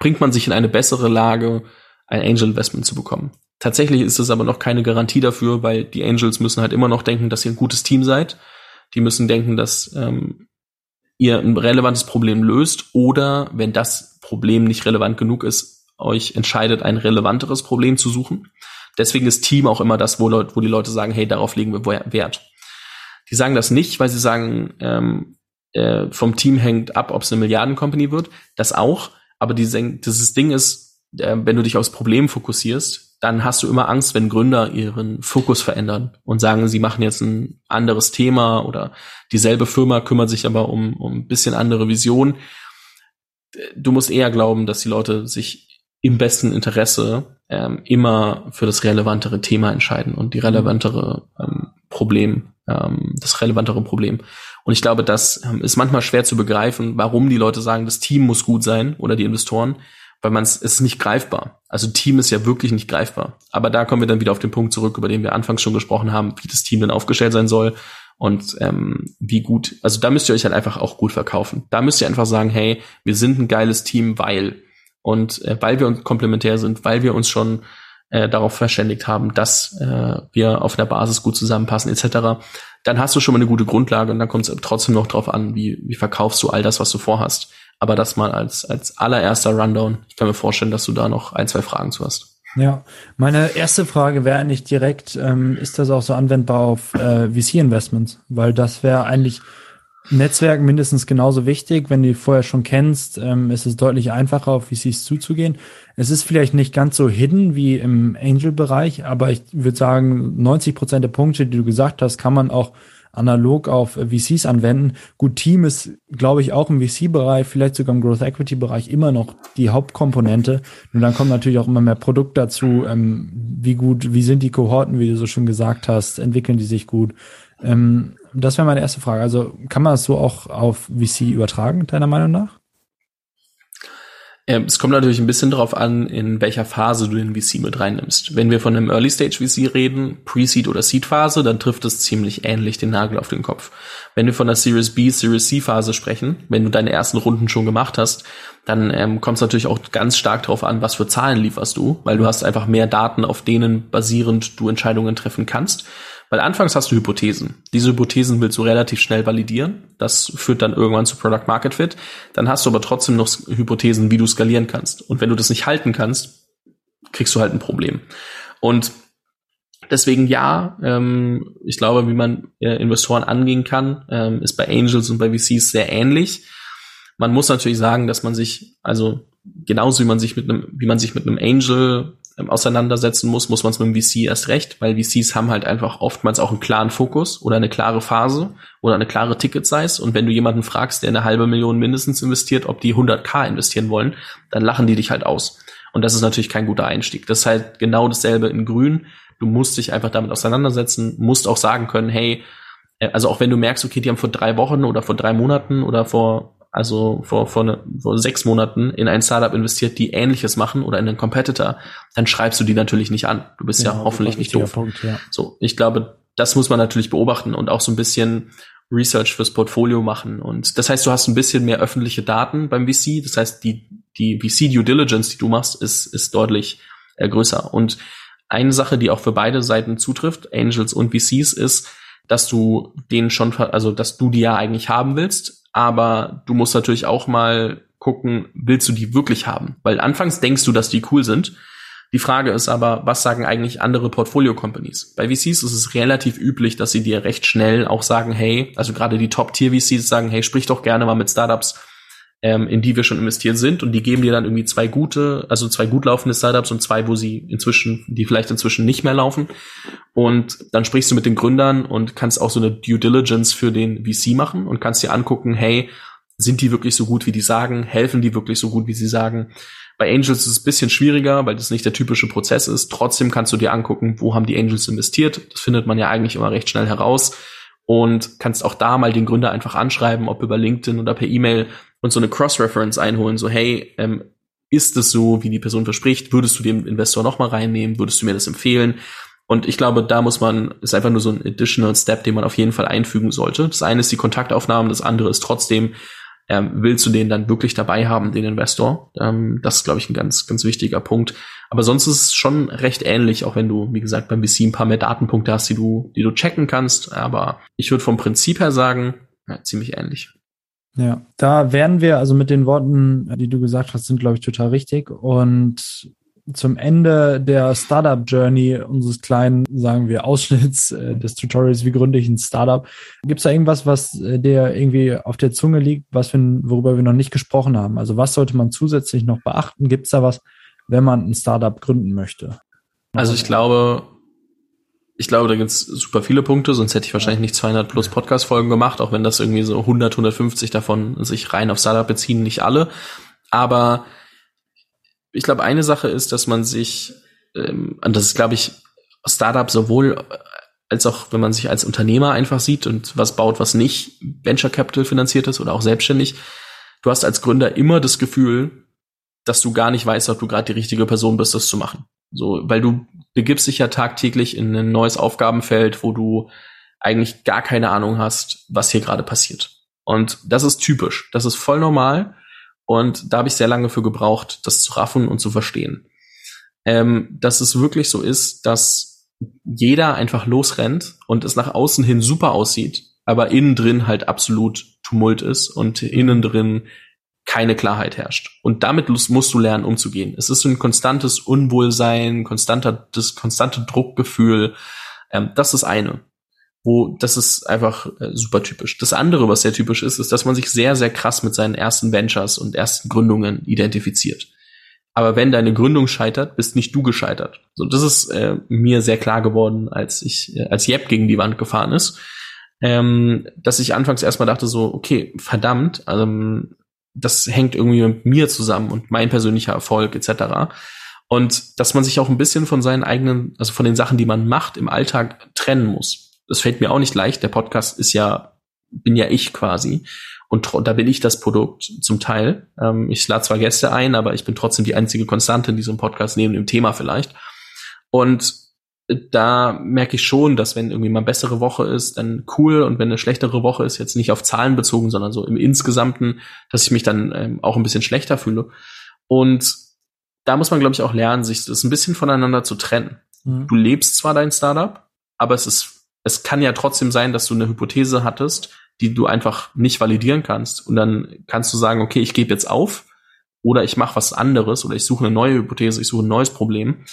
bringt man sich in eine bessere Lage, ein Angel Investment zu bekommen. Tatsächlich ist es aber noch keine Garantie dafür, weil die Angels müssen halt immer noch denken, dass ihr ein gutes Team seid. Die müssen denken, dass ähm, ihr ein relevantes Problem löst oder wenn das Problem nicht relevant genug ist, euch entscheidet, ein relevanteres Problem zu suchen. Deswegen ist Team auch immer das, wo, Leute, wo die Leute sagen, hey, darauf legen wir Wert. Die sagen das nicht, weil sie sagen, ähm, äh, vom Team hängt ab, ob es eine Milliarden-Company wird. Das auch. Aber die, dieses Ding ist, äh, wenn du dich aufs Problem fokussierst, dann hast du immer Angst, wenn Gründer ihren Fokus verändern und sagen, sie machen jetzt ein anderes Thema oder dieselbe Firma kümmert sich aber um, um ein bisschen andere Vision. Du musst eher glauben, dass die Leute sich im besten Interesse ähm, immer für das relevantere Thema entscheiden und die relevantere ähm, Problem, ähm, das relevantere Problem. Und ich glaube, das ähm, ist manchmal schwer zu begreifen, warum die Leute sagen, das Team muss gut sein oder die Investoren, weil man es ist nicht greifbar. Also Team ist ja wirklich nicht greifbar. Aber da kommen wir dann wieder auf den Punkt zurück, über den wir anfangs schon gesprochen haben, wie das Team denn aufgestellt sein soll und ähm, wie gut. Also da müsst ihr euch halt einfach auch gut verkaufen. Da müsst ihr einfach sagen, hey, wir sind ein geiles Team, weil und äh, weil wir uns komplementär sind, weil wir uns schon äh, darauf verständigt haben, dass äh, wir auf einer Basis gut zusammenpassen etc., dann hast du schon mal eine gute Grundlage und dann kommt es trotzdem noch drauf an, wie, wie verkaufst du all das, was du vorhast. Aber das mal als, als allererster Rundown. Ich kann mir vorstellen, dass du da noch ein, zwei Fragen zu hast. Ja, meine erste Frage wäre eigentlich direkt, ähm, ist das auch so anwendbar auf äh, VC-Investments? Weil das wäre eigentlich Netzwerk mindestens genauso wichtig. Wenn du die vorher schon kennst, ähm, ist es deutlich einfacher, auf VCs zuzugehen. Es ist vielleicht nicht ganz so hidden wie im Angel-Bereich, aber ich würde sagen, 90 Prozent der Punkte, die du gesagt hast, kann man auch analog auf VCs anwenden. Gut, Team ist, glaube ich, auch im VC-Bereich, vielleicht sogar im Growth Equity-Bereich immer noch die Hauptkomponente. Und dann kommt natürlich auch immer mehr Produkt dazu. Ähm, wie gut, wie sind die Kohorten, wie du so schon gesagt hast, entwickeln die sich gut? Ähm, das wäre meine erste Frage. Also kann man das so auch auf VC übertragen, deiner Meinung nach? Ähm, es kommt natürlich ein bisschen darauf an, in welcher Phase du den VC mit reinnimmst. Wenn wir von einem Early Stage VC reden, Pre-Seed oder Seed Phase, dann trifft es ziemlich ähnlich den Nagel auf den Kopf. Wenn wir von der Series B, Series C Phase sprechen, wenn du deine ersten Runden schon gemacht hast, dann ähm, kommt es natürlich auch ganz stark darauf an, was für Zahlen lieferst du, weil du hast einfach mehr Daten, auf denen basierend du Entscheidungen treffen kannst. Weil anfangs hast du Hypothesen. Diese Hypothesen willst du relativ schnell validieren. Das führt dann irgendwann zu Product Market Fit. Dann hast du aber trotzdem noch Hypothesen, wie du skalieren kannst. Und wenn du das nicht halten kannst, kriegst du halt ein Problem. Und deswegen ja, ähm, ich glaube, wie man äh, Investoren angehen kann, ähm, ist bei Angels und bei VCs sehr ähnlich. Man muss natürlich sagen, dass man sich, also genauso wie man sich mit einem, wie man sich mit einem Angel auseinandersetzen muss, muss man es mit dem VC erst recht, weil VCs haben halt einfach oftmals auch einen klaren Fokus oder eine klare Phase oder eine klare Ticket-Size. Und wenn du jemanden fragst, der eine halbe Million mindestens investiert, ob die 100k investieren wollen, dann lachen die dich halt aus. Und das ist natürlich kein guter Einstieg. Das ist halt genau dasselbe in Grün. Du musst dich einfach damit auseinandersetzen, musst auch sagen können, hey, äh, also auch wenn du merkst, okay, die haben vor drei Wochen oder vor drei Monaten oder vor also vor, vor, ne, vor sechs Monaten in ein Startup investiert, die ähnliches machen oder in einen Competitor, dann schreibst du die natürlich nicht an. Du bist ja, ja hoffentlich nicht doof. Punkt, ja. So, ich glaube, das muss man natürlich beobachten und auch so ein bisschen Research fürs Portfolio machen. Und das heißt, du hast ein bisschen mehr öffentliche Daten beim VC. Das heißt, die, die VC Due Diligence, die du machst, ist, ist deutlich äh, größer. Und eine Sache, die auch für beide Seiten zutrifft, Angels und VCs, ist, dass du den schon, also dass du die ja eigentlich haben willst, aber du musst natürlich auch mal gucken, willst du die wirklich haben? Weil anfangs denkst du, dass die cool sind. Die Frage ist aber, was sagen eigentlich andere Portfolio-Companies? Bei VCs ist es relativ üblich, dass sie dir recht schnell auch sagen, hey, also gerade die Top-Tier-VCs sagen, hey, sprich doch gerne mal mit Startups, ähm, in die wir schon investiert sind und die geben dir dann irgendwie zwei gute, also zwei gut laufende Startups und zwei, wo sie inzwischen, die vielleicht inzwischen nicht mehr laufen. Und dann sprichst du mit den Gründern und kannst auch so eine Due Diligence für den VC machen und kannst dir angucken, hey, sind die wirklich so gut, wie die sagen? Helfen die wirklich so gut, wie sie sagen? Bei Angels ist es ein bisschen schwieriger, weil das nicht der typische Prozess ist. Trotzdem kannst du dir angucken, wo haben die Angels investiert. Das findet man ja eigentlich immer recht schnell heraus und kannst auch da mal den Gründer einfach anschreiben, ob über LinkedIn oder per E-Mail und so eine Cross-Reference einholen, so hey, ähm, ist es so, wie die Person verspricht? Würdest du den Investor nochmal reinnehmen? Würdest du mir das empfehlen? Und ich glaube, da muss man, ist einfach nur so ein additional Step, den man auf jeden Fall einfügen sollte. Das eine ist die Kontaktaufnahme, das andere ist trotzdem, ähm, willst du den dann wirklich dabei haben, den Investor? Ähm, das ist, glaube ich, ein ganz, ganz wichtiger Punkt. Aber sonst ist es schon recht ähnlich, auch wenn du, wie gesagt, beim VC ein paar mehr Datenpunkte hast, die du, die du checken kannst. Aber ich würde vom Prinzip her sagen, ja, ziemlich ähnlich. Ja, da werden wir, also mit den Worten, die du gesagt hast, sind, glaube ich, total richtig. Und zum Ende der Startup Journey unseres kleinen, sagen wir, Ausschnitts äh, des Tutorials, wie gründe ich ein Startup. Gibt es da irgendwas, was äh, dir irgendwie auf der Zunge liegt, was wir, worüber wir noch nicht gesprochen haben? Also was sollte man zusätzlich noch beachten? Gibt es da was, wenn man ein Startup gründen möchte? Also ich glaube, ich glaube, da gibt's super viele Punkte, sonst hätte ich wahrscheinlich nicht 200 plus Podcast-Folgen gemacht, auch wenn das irgendwie so 100, 150 davon sich rein auf Startup beziehen, nicht alle. Aber ich glaube, eine Sache ist, dass man sich, ähm, und das ist, glaube ich, Startup sowohl äh, als auch, wenn man sich als Unternehmer einfach sieht und was baut, was nicht Venture Capital finanziert ist oder auch selbstständig. Du hast als Gründer immer das Gefühl, dass du gar nicht weißt, ob du gerade die richtige Person bist, das zu machen. So, weil du begibst dich ja tagtäglich in ein neues Aufgabenfeld, wo du eigentlich gar keine Ahnung hast, was hier gerade passiert. Und das ist typisch. Das ist voll normal. Und da habe ich sehr lange für gebraucht, das zu raffen und zu verstehen. Ähm, dass es wirklich so ist, dass jeder einfach losrennt und es nach außen hin super aussieht, aber innen drin halt absolut Tumult ist und innen drin keine Klarheit herrscht. Und damit musst du lernen, umzugehen. Es ist so ein konstantes Unwohlsein, konstanter, das konstante Druckgefühl. Ähm, das ist eine. Wo, das ist einfach äh, super typisch. Das andere, was sehr typisch ist, ist, dass man sich sehr, sehr krass mit seinen ersten Ventures und ersten Gründungen identifiziert. Aber wenn deine Gründung scheitert, bist nicht du gescheitert. So, das ist äh, mir sehr klar geworden, als ich, äh, als Jeb gegen die Wand gefahren ist. Ähm, dass ich anfangs erstmal dachte so, okay, verdammt, ähm, das hängt irgendwie mit mir zusammen und mein persönlicher Erfolg etc. Und dass man sich auch ein bisschen von seinen eigenen, also von den Sachen, die man macht, im Alltag trennen muss. Das fällt mir auch nicht leicht. Der Podcast ist ja, bin ja ich quasi. Und da bin ich das Produkt zum Teil. Ähm, ich lade zwar Gäste ein, aber ich bin trotzdem die einzige Konstante in diesem Podcast neben dem Thema vielleicht. Und da merke ich schon, dass wenn irgendwie mal eine bessere Woche ist, dann cool und wenn eine schlechtere Woche ist, jetzt nicht auf Zahlen bezogen, sondern so im Insgesamten, dass ich mich dann ähm, auch ein bisschen schlechter fühle. Und da muss man, glaube ich, auch lernen, sich das ein bisschen voneinander zu trennen. Mhm. Du lebst zwar dein Startup, aber es ist, es kann ja trotzdem sein, dass du eine Hypothese hattest, die du einfach nicht validieren kannst. Und dann kannst du sagen, okay, ich gebe jetzt auf oder ich mache was anderes oder ich suche eine neue Hypothese, ich suche ein neues Problem.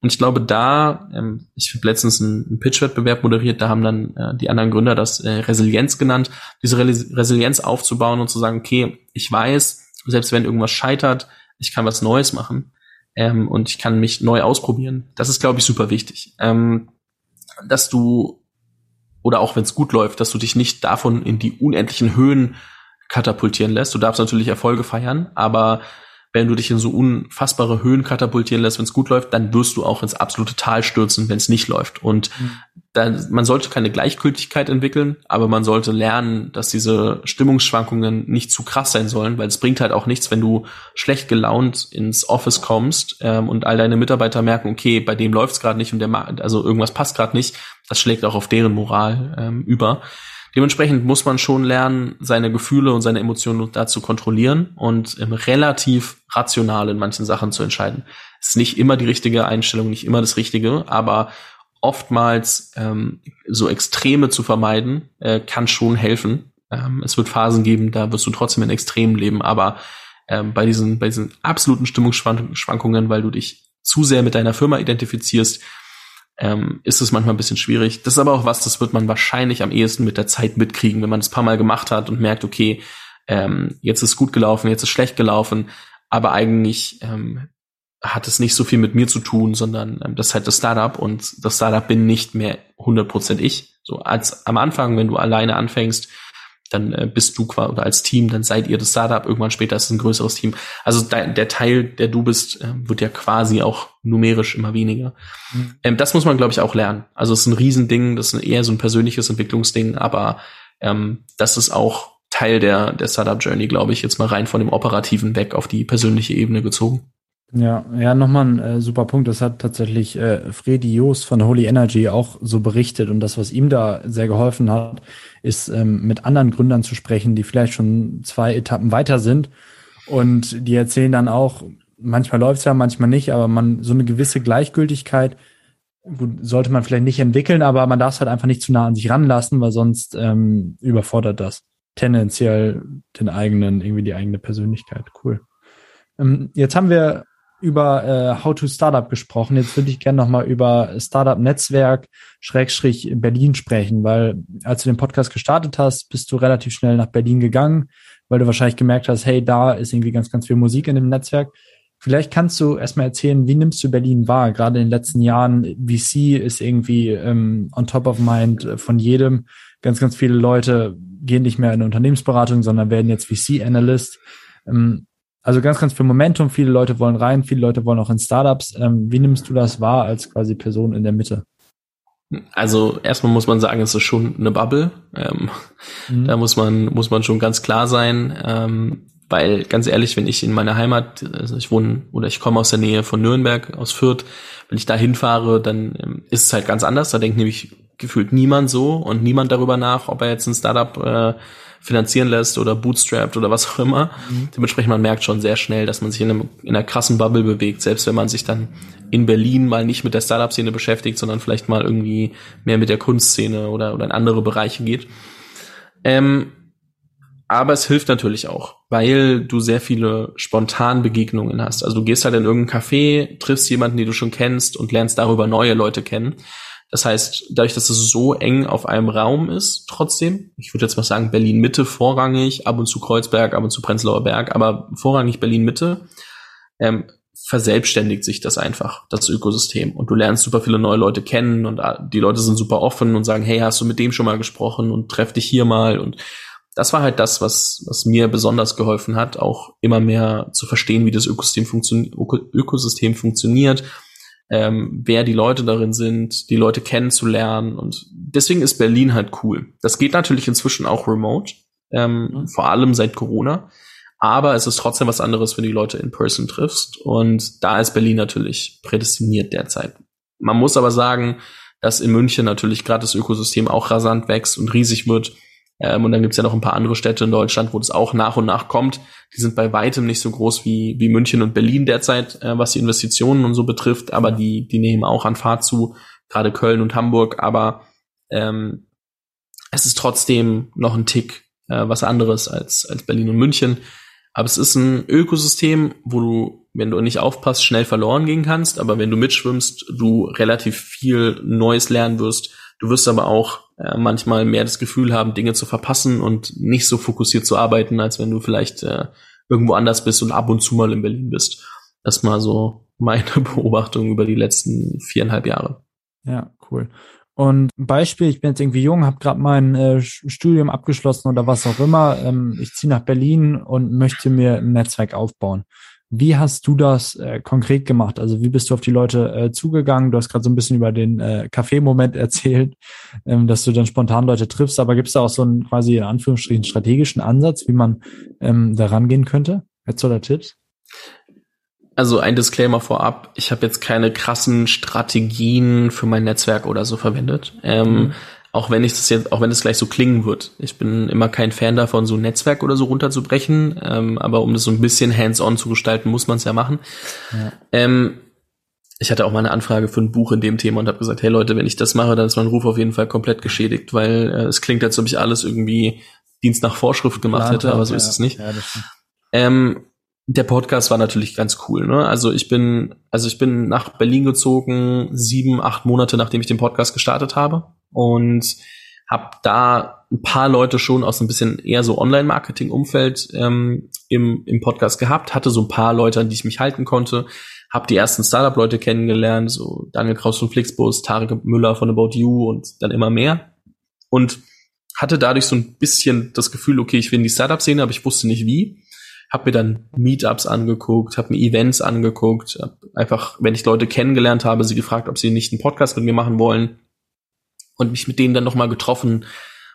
Und ich glaube, da, ähm, ich habe letztens einen, Pitch-Wettbewerb moderiert, da haben dann äh, die anderen Gründer das äh, Resilienz genannt, diese Res Resilienz aufzubauen und zu sagen, okay, ich weiß, selbst wenn irgendwas scheitert, ich kann was Neues machen. ähm, und ich kann mich neu ausprobieren. Das ist, glaube ich, super wichtig. Ähm, dass du, oder auch wenn es gut läuft, dass du dich nicht davon in die unendlichen Höhen katapultieren lässt. Du darfst natürlich Erfolge feiern, aber wenn du dich in so unfassbare Höhen katapultieren lässt, wenn es gut läuft, dann wirst du auch ins absolute Tal stürzen, wenn es nicht läuft. Und mhm. dann, man sollte keine Gleichgültigkeit entwickeln, aber man sollte lernen, dass diese Stimmungsschwankungen nicht zu krass sein sollen, weil es bringt halt auch nichts, wenn du schlecht gelaunt ins Office kommst ähm, und all deine Mitarbeiter merken, okay, bei dem läuft es gerade nicht und der also irgendwas passt gerade nicht. Das schlägt auch auf deren Moral ähm, über. Dementsprechend muss man schon lernen, seine Gefühle und seine Emotionen da zu kontrollieren und relativ rational in manchen Sachen zu entscheiden. Ist nicht immer die richtige Einstellung, nicht immer das Richtige, aber oftmals ähm, so Extreme zu vermeiden, äh, kann schon helfen. Ähm, es wird Phasen geben, da wirst du trotzdem in Extremen leben, aber ähm, bei diesen, bei diesen absoluten Stimmungsschwankungen, weil du dich zu sehr mit deiner Firma identifizierst, ähm, ist es manchmal ein bisschen schwierig. Das ist aber auch was, das wird man wahrscheinlich am ehesten mit der Zeit mitkriegen, wenn man es paar Mal gemacht hat und merkt, okay, ähm, jetzt ist gut gelaufen, jetzt ist schlecht gelaufen, aber eigentlich ähm, hat es nicht so viel mit mir zu tun, sondern ähm, das ist halt das Startup und das Startup bin nicht mehr 100% ich. So als am Anfang, wenn du alleine anfängst, dann äh, bist du quasi oder als Team, dann seid ihr das Startup, irgendwann später ist es ein größeres Team. Also de, der Teil, der du bist, äh, wird ja quasi auch numerisch immer weniger. Mhm. Ähm, das muss man, glaube ich, auch lernen. Also es ist ein Riesending, das ist eher so ein persönliches Entwicklungsding, aber ähm, das ist auch Teil der, der Startup Journey, glaube ich, jetzt mal rein von dem Operativen weg auf die persönliche Ebene gezogen. Ja, ja, nochmal ein äh, super Punkt. Das hat tatsächlich äh, Freddy Joos von Holy Energy auch so berichtet. Und das, was ihm da sehr geholfen hat, ist ähm, mit anderen Gründern zu sprechen, die vielleicht schon zwei Etappen weiter sind. Und die erzählen dann auch, manchmal läuft's ja, manchmal nicht, aber man so eine gewisse Gleichgültigkeit gut, sollte man vielleicht nicht entwickeln, aber man darf es halt einfach nicht zu nah an sich ranlassen, weil sonst ähm, überfordert das tendenziell den eigenen, irgendwie die eigene Persönlichkeit. Cool. Ähm, jetzt haben wir über äh, How to Startup gesprochen. Jetzt würde ich gerne nochmal über Startup Netzwerk Schrägstrich Berlin sprechen, weil als du den Podcast gestartet hast, bist du relativ schnell nach Berlin gegangen, weil du wahrscheinlich gemerkt hast, hey, da ist irgendwie ganz, ganz viel Musik in dem Netzwerk. Vielleicht kannst du erstmal erzählen, wie nimmst du Berlin wahr? Gerade in den letzten Jahren, VC ist irgendwie ähm, on top of mind von jedem. Ganz, ganz viele Leute gehen nicht mehr in eine Unternehmensberatung, sondern werden jetzt VC-Analyst. Ähm, also ganz, ganz viel Momentum. Viele Leute wollen rein, viele Leute wollen auch in Startups. Ähm, wie nimmst du das wahr als quasi Person in der Mitte? Also erstmal muss man sagen, es ist schon eine Bubble. Ähm, mhm. Da muss man muss man schon ganz klar sein, ähm, weil ganz ehrlich, wenn ich in meiner Heimat, also ich wohne oder ich komme aus der Nähe von Nürnberg, aus Fürth, wenn ich da hinfahre, dann ähm, ist es halt ganz anders. Da denkt nämlich gefühlt niemand so und niemand darüber nach, ob er jetzt ein Startup äh, finanzieren lässt oder bootstrapped oder was auch immer. Mhm. Dementsprechend man merkt schon sehr schnell, dass man sich in, einem, in einer krassen Bubble bewegt, selbst wenn man sich dann in Berlin mal nicht mit der Startup-Szene beschäftigt, sondern vielleicht mal irgendwie mehr mit der Kunstszene oder, oder in andere Bereiche geht. Ähm, aber es hilft natürlich auch, weil du sehr viele spontan Begegnungen hast. Also du gehst halt in irgendein Café, triffst jemanden, den du schon kennst und lernst darüber neue Leute kennen. Das heißt, dadurch, dass es so eng auf einem Raum ist, trotzdem, ich würde jetzt mal sagen, Berlin Mitte vorrangig, ab und zu Kreuzberg, ab und zu Prenzlauer Berg, aber vorrangig Berlin Mitte, ähm, verselbstständigt sich das einfach, das Ökosystem. Und du lernst super viele neue Leute kennen und ah, die Leute sind super offen und sagen, hey, hast du mit dem schon mal gesprochen und treff dich hier mal. Und das war halt das, was, was mir besonders geholfen hat, auch immer mehr zu verstehen, wie das Ökosystem, funktio Ökosystem funktioniert ähm, wer die Leute darin sind, die Leute kennenzulernen. Und deswegen ist Berlin halt cool. Das geht natürlich inzwischen auch remote, ähm, mhm. vor allem seit Corona. Aber es ist trotzdem was anderes, wenn du die Leute in person triffst. Und da ist Berlin natürlich prädestiniert derzeit. Man muss aber sagen, dass in München natürlich gerade das Ökosystem auch rasant wächst und riesig wird. Ähm, und dann gibt's ja noch ein paar andere Städte in Deutschland, wo das auch nach und nach kommt. Die sind bei weitem nicht so groß wie, wie München und Berlin derzeit, äh, was die Investitionen und so betrifft, aber die, die nehmen auch an Fahrt zu, gerade Köln und Hamburg, aber ähm, es ist trotzdem noch ein Tick äh, was anderes als, als Berlin und München. Aber es ist ein Ökosystem, wo du, wenn du nicht aufpasst, schnell verloren gehen kannst. Aber wenn du mitschwimmst, du relativ viel Neues lernen wirst. Du wirst aber auch äh, manchmal mehr das Gefühl haben, Dinge zu verpassen und nicht so fokussiert zu arbeiten, als wenn du vielleicht äh, irgendwo anders bist und ab und zu mal in Berlin bist. Das mal so meine Beobachtung über die letzten viereinhalb Jahre. Ja, cool. Und Beispiel, ich bin jetzt irgendwie jung, habe gerade mein äh, Studium abgeschlossen oder was auch immer. Ähm, ich ziehe nach Berlin und möchte mir ein Netzwerk aufbauen. Wie hast du das äh, konkret gemacht? Also wie bist du auf die Leute äh, zugegangen? Du hast gerade so ein bisschen über den äh, Kaffee-Moment erzählt, ähm, dass du dann spontan Leute triffst. Aber gibt es da auch so einen quasi in Anführungsstrichen strategischen Ansatz, wie man ähm, da rangehen könnte? Hättest du da Tipps? Also ein Disclaimer vorab, ich habe jetzt keine krassen Strategien für mein Netzwerk oder so verwendet. Ähm, mhm auch wenn ich das jetzt, auch wenn es gleich so klingen wird. Ich bin immer kein Fan davon, so ein Netzwerk oder so runterzubrechen, ähm, aber um das so ein bisschen hands-on zu gestalten, muss man es ja machen. Ja. Ähm, ich hatte auch mal eine Anfrage für ein Buch in dem Thema und habe gesagt, hey Leute, wenn ich das mache, dann ist mein Ruf auf jeden Fall komplett geschädigt, weil äh, es klingt, als ob ich alles irgendwie Dienst nach Vorschrift gemacht hätte, aber so ja, ist es nicht. Ja, ähm, der Podcast war natürlich ganz cool. Ne? Also ich bin, also ich bin nach Berlin gezogen, sieben, acht Monate nachdem ich den Podcast gestartet habe und habe da ein paar Leute schon aus ein bisschen eher so Online-Marketing-Umfeld ähm, im, im Podcast gehabt, hatte so ein paar Leute, an die ich mich halten konnte, habe die ersten Startup-Leute kennengelernt, so Daniel Kraus von Flixbus, Tarek Müller von About You und dann immer mehr. Und hatte dadurch so ein bisschen das Gefühl, okay, ich will in die Startup-Szene, aber ich wusste nicht wie. Hab mir dann Meetups angeguckt, habe mir Events angeguckt, hab einfach, wenn ich Leute kennengelernt habe, sie gefragt, ob sie nicht einen Podcast mit mir machen wollen und mich mit denen dann nochmal getroffen,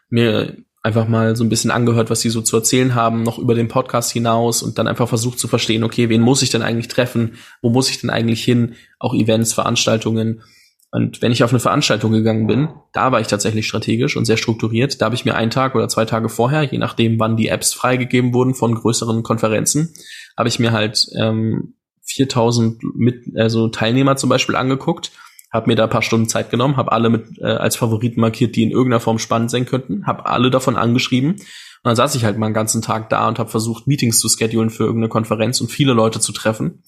mir einfach mal so ein bisschen angehört, was sie so zu erzählen haben, noch über den Podcast hinaus und dann einfach versucht zu verstehen, okay, wen muss ich denn eigentlich treffen? Wo muss ich denn eigentlich hin? Auch Events, Veranstaltungen. Und wenn ich auf eine Veranstaltung gegangen bin, da war ich tatsächlich strategisch und sehr strukturiert. Da habe ich mir einen Tag oder zwei Tage vorher, je nachdem, wann die Apps freigegeben wurden von größeren Konferenzen, habe ich mir halt ähm, 4000 mit, also Teilnehmer zum Beispiel angeguckt habe mir da ein paar Stunden Zeit genommen, habe alle mit äh, als Favoriten markiert, die in irgendeiner Form spannend sein könnten, habe alle davon angeschrieben und dann saß ich halt mal einen ganzen Tag da und habe versucht Meetings zu schedulen für irgendeine Konferenz und viele Leute zu treffen.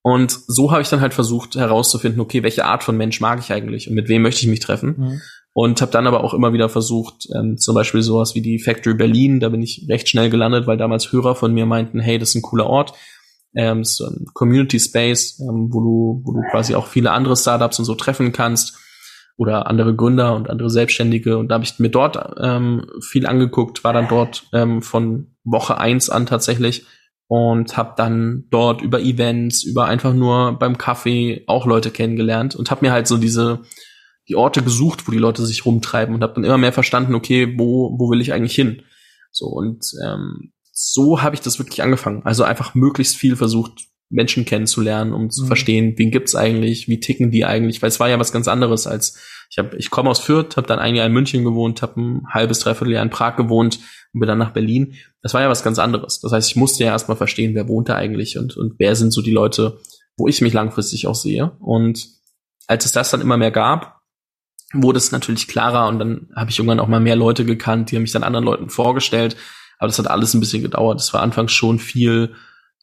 Und so habe ich dann halt versucht herauszufinden, okay, welche Art von Mensch mag ich eigentlich und mit wem möchte ich mich treffen. Mhm. Und habe dann aber auch immer wieder versucht, ähm, zum Beispiel sowas wie die Factory Berlin, da bin ich recht schnell gelandet, weil damals Hörer von mir meinten, hey, das ist ein cooler Ort ähm, so ein Community Space, ähm, wo du, wo du quasi auch viele andere Startups und so treffen kannst oder andere Gründer und andere Selbstständige. Und da habe ich mir dort ähm, viel angeguckt, war dann dort ähm, von Woche eins an tatsächlich und habe dann dort über Events, über einfach nur beim Kaffee auch Leute kennengelernt und habe mir halt so diese die Orte gesucht, wo die Leute sich rumtreiben und habe dann immer mehr verstanden, okay, wo wo will ich eigentlich hin? So und ähm, so habe ich das wirklich angefangen. Also einfach möglichst viel versucht, Menschen kennenzulernen, um zu mhm. verstehen, wen gibt's eigentlich, wie ticken die eigentlich, weil es war ja was ganz anderes als ich habe ich komme aus Fürth, habe dann ein Jahr in München gewohnt, habe ein halbes dreiviertel Jahr in Prag gewohnt und bin dann nach Berlin. Das war ja was ganz anderes. Das heißt, ich musste ja erstmal verstehen, wer wohnt da eigentlich und und wer sind so die Leute, wo ich mich langfristig auch sehe und als es das dann immer mehr gab, wurde es natürlich klarer und dann habe ich irgendwann auch mal mehr Leute gekannt, die haben mich dann anderen Leuten vorgestellt aber das hat alles ein bisschen gedauert. Es war anfangs schon viel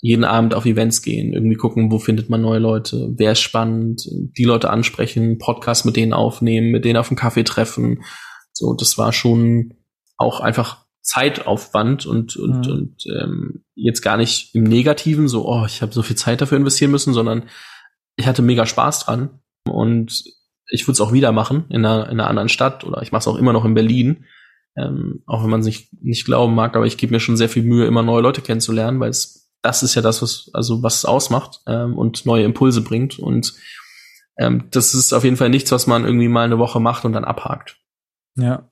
jeden Abend auf Events gehen, irgendwie gucken, wo findet man neue Leute, wer ist spannend, die Leute ansprechen, Podcast mit denen aufnehmen, mit denen auf einen Kaffee treffen. So, das war schon auch einfach Zeitaufwand und und, mhm. und ähm, jetzt gar nicht im Negativen, so, oh, ich habe so viel Zeit dafür investieren müssen, sondern ich hatte mega Spaß dran und ich würde es auch wieder machen in einer, in einer anderen Stadt oder ich mache es auch immer noch in Berlin. Ähm, auch wenn man sich nicht glauben mag, aber ich gebe mir schon sehr viel Mühe, immer neue Leute kennenzulernen, weil es das ist ja das, was also was es ausmacht ähm, und neue Impulse bringt. Und ähm, das ist auf jeden Fall nichts, was man irgendwie mal eine Woche macht und dann abhakt. Ja.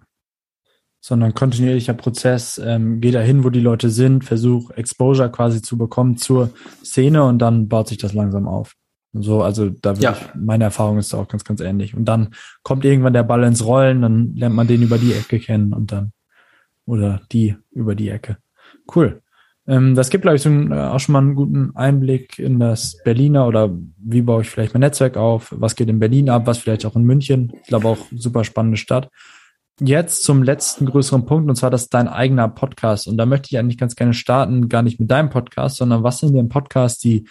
Sondern kontinuierlicher Prozess, ähm, geh dahin, wo die Leute sind, versuch Exposure quasi zu bekommen zur Szene und dann baut sich das langsam auf. So, also da ja. ich, meine Erfahrung ist auch ganz, ganz ähnlich. Und dann kommt irgendwann der Ball ins Rollen, dann lernt man den über die Ecke kennen und dann oder die über die Ecke. Cool. Ähm, das gibt, glaube ich, so einen, äh, auch schon mal einen guten Einblick in das Berliner oder wie baue ich vielleicht mein Netzwerk auf, was geht in Berlin ab, was vielleicht auch in München. Ich glaube auch super spannende Stadt. Jetzt zum letzten größeren Punkt, und zwar das ist dein eigener Podcast. Und da möchte ich eigentlich ganz gerne starten, gar nicht mit deinem Podcast, sondern was sind denn Podcasts, die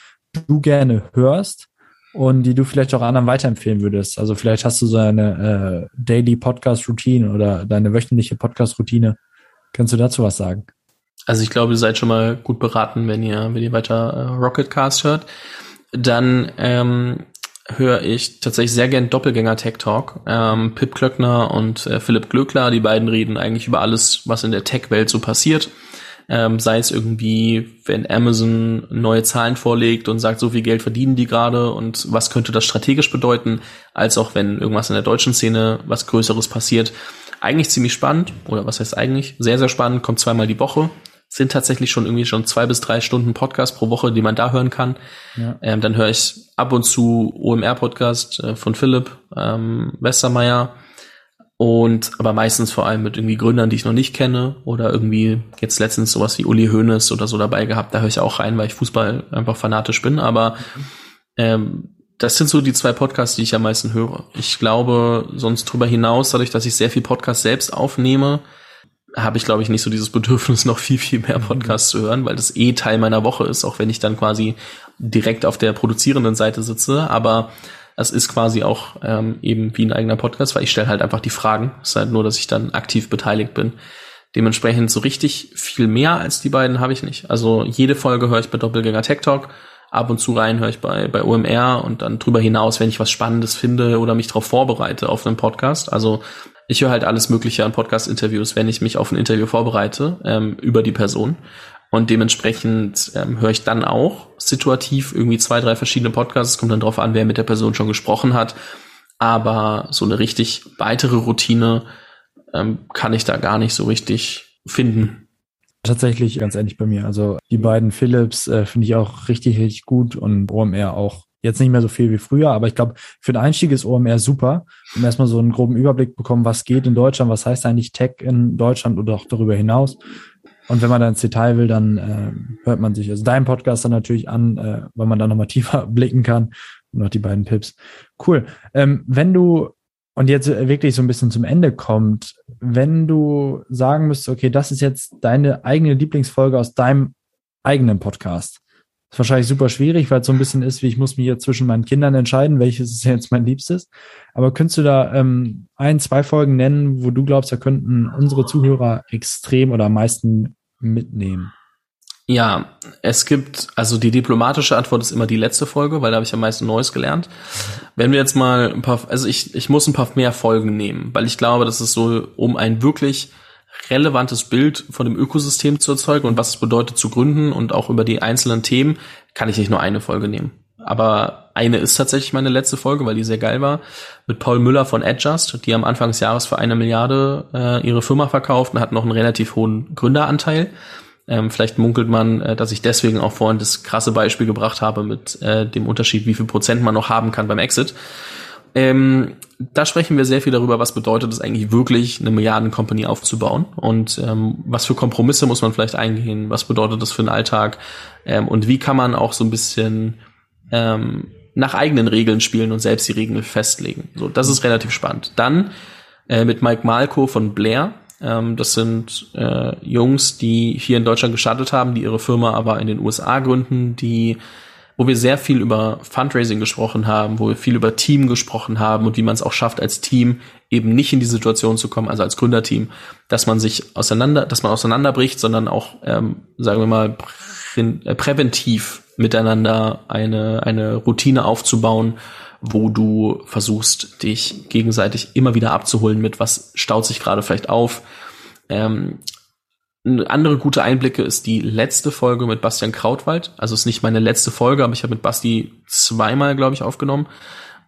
du gerne hörst und die du vielleicht auch anderen weiterempfehlen würdest. Also vielleicht hast du so eine äh, Daily Podcast Routine oder deine wöchentliche Podcast Routine. Kannst du dazu was sagen? Also ich glaube, ihr seid schon mal gut beraten, wenn ihr, wenn ihr weiter äh, Rocketcast hört. Dann ähm, höre ich tatsächlich sehr gern Doppelgänger Tech Talk. Ähm, Pip Klöckner und äh, Philipp Glöckler, die beiden reden eigentlich über alles, was in der Tech-Welt so passiert. Ähm, sei es irgendwie, wenn Amazon neue Zahlen vorlegt und sagt, so viel Geld verdienen die gerade und was könnte das strategisch bedeuten, als auch wenn irgendwas in der deutschen Szene was Größeres passiert. Eigentlich ziemlich spannend, oder was heißt eigentlich? Sehr, sehr spannend, kommt zweimal die Woche sind tatsächlich schon irgendwie schon zwei bis drei Stunden Podcast pro Woche, die man da hören kann. Ja. Ähm, dann höre ich ab und zu OMR-Podcast äh, von Philipp ähm, Westermeier und aber meistens vor allem mit irgendwie Gründern, die ich noch nicht kenne oder irgendwie jetzt letztens sowas wie Uli Hoeneß oder so dabei gehabt. Da höre ich auch rein, weil ich Fußball einfach fanatisch bin. Aber ähm, das sind so die zwei Podcasts, die ich am meisten höre. Ich glaube, sonst drüber hinaus, dadurch, dass ich sehr viel Podcast selbst aufnehme, habe ich, glaube ich, nicht so dieses Bedürfnis, noch viel, viel mehr Podcasts zu hören, weil das eh Teil meiner Woche ist, auch wenn ich dann quasi direkt auf der produzierenden Seite sitze. Aber es ist quasi auch ähm, eben wie ein eigener Podcast, weil ich stelle halt einfach die Fragen. Es ist halt nur, dass ich dann aktiv beteiligt bin. Dementsprechend so richtig viel mehr als die beiden habe ich nicht. Also jede Folge höre ich bei Doppelgänger Tech Talk. Ab und zu rein höre ich bei, bei OMR und dann drüber hinaus, wenn ich was Spannendes finde oder mich darauf vorbereite auf einen Podcast. Also ich höre halt alles Mögliche an Podcast-Interviews, wenn ich mich auf ein Interview vorbereite ähm, über die Person. Und dementsprechend ähm, höre ich dann auch situativ irgendwie zwei, drei verschiedene Podcasts. Es kommt dann drauf an, wer mit der Person schon gesprochen hat. Aber so eine richtig weitere Routine ähm, kann ich da gar nicht so richtig finden. Tatsächlich ganz ehrlich bei mir. Also die beiden Philips äh, finde ich auch richtig, richtig gut und OMR auch Jetzt nicht mehr so viel wie früher, aber ich glaube, für den Einstieg ist OMR super, um erstmal so einen groben Überblick bekommen, was geht in Deutschland, was heißt eigentlich Tech in Deutschland oder auch darüber hinaus. Und wenn man dann ins Detail will, dann äh, hört man sich also deinen Podcast dann natürlich an, äh, weil man da nochmal tiefer blicken kann und noch die beiden Pips. Cool. Ähm, wenn du, und jetzt wirklich so ein bisschen zum Ende kommt, wenn du sagen müsstest, okay, das ist jetzt deine eigene Lieblingsfolge aus deinem eigenen Podcast, ist wahrscheinlich super schwierig, weil es so ein bisschen ist, wie ich muss mich jetzt zwischen meinen Kindern entscheiden, welches ist jetzt mein Liebstes. Aber könntest du da ähm, ein, zwei Folgen nennen, wo du glaubst, da könnten unsere Zuhörer extrem oder am meisten mitnehmen? Ja, es gibt, also die diplomatische Antwort ist immer die letzte Folge, weil da habe ich am meisten Neues gelernt. Wenn wir jetzt mal ein paar, also ich, ich muss ein paar mehr Folgen nehmen, weil ich glaube, das ist so, um ein wirklich relevantes Bild von dem Ökosystem zu erzeugen und was es bedeutet zu gründen und auch über die einzelnen Themen, kann ich nicht nur eine Folge nehmen. Aber eine ist tatsächlich meine letzte Folge, weil die sehr geil war, mit Paul Müller von Adjust, die am Anfang des Jahres für eine Milliarde äh, ihre Firma verkauft und hat noch einen relativ hohen Gründeranteil. Ähm, vielleicht munkelt man, äh, dass ich deswegen auch vorhin das krasse Beispiel gebracht habe mit äh, dem Unterschied, wie viel Prozent man noch haben kann beim Exit. Ähm, da sprechen wir sehr viel darüber, was bedeutet es eigentlich wirklich, eine Milliarden-Company aufzubauen und ähm, was für Kompromisse muss man vielleicht eingehen, was bedeutet das für den Alltag ähm, und wie kann man auch so ein bisschen ähm, nach eigenen Regeln spielen und selbst die Regeln festlegen. So, das ist relativ spannend. Dann äh, mit Mike Malko von Blair. Ähm, das sind äh, Jungs, die hier in Deutschland gestartet haben, die ihre Firma aber in den USA gründen, die wo wir sehr viel über Fundraising gesprochen haben, wo wir viel über Team gesprochen haben und wie man es auch schafft, als Team eben nicht in die Situation zu kommen, also als Gründerteam, dass man sich auseinander, dass man auseinanderbricht, sondern auch, ähm, sagen wir mal, prä äh, präventiv miteinander eine, eine Routine aufzubauen, wo du versuchst, dich gegenseitig immer wieder abzuholen mit, was staut sich gerade vielleicht auf, ähm, eine andere gute Einblicke ist die letzte Folge mit Bastian Krautwald. Also ist nicht meine letzte Folge, aber ich habe mit Basti zweimal, glaube ich, aufgenommen.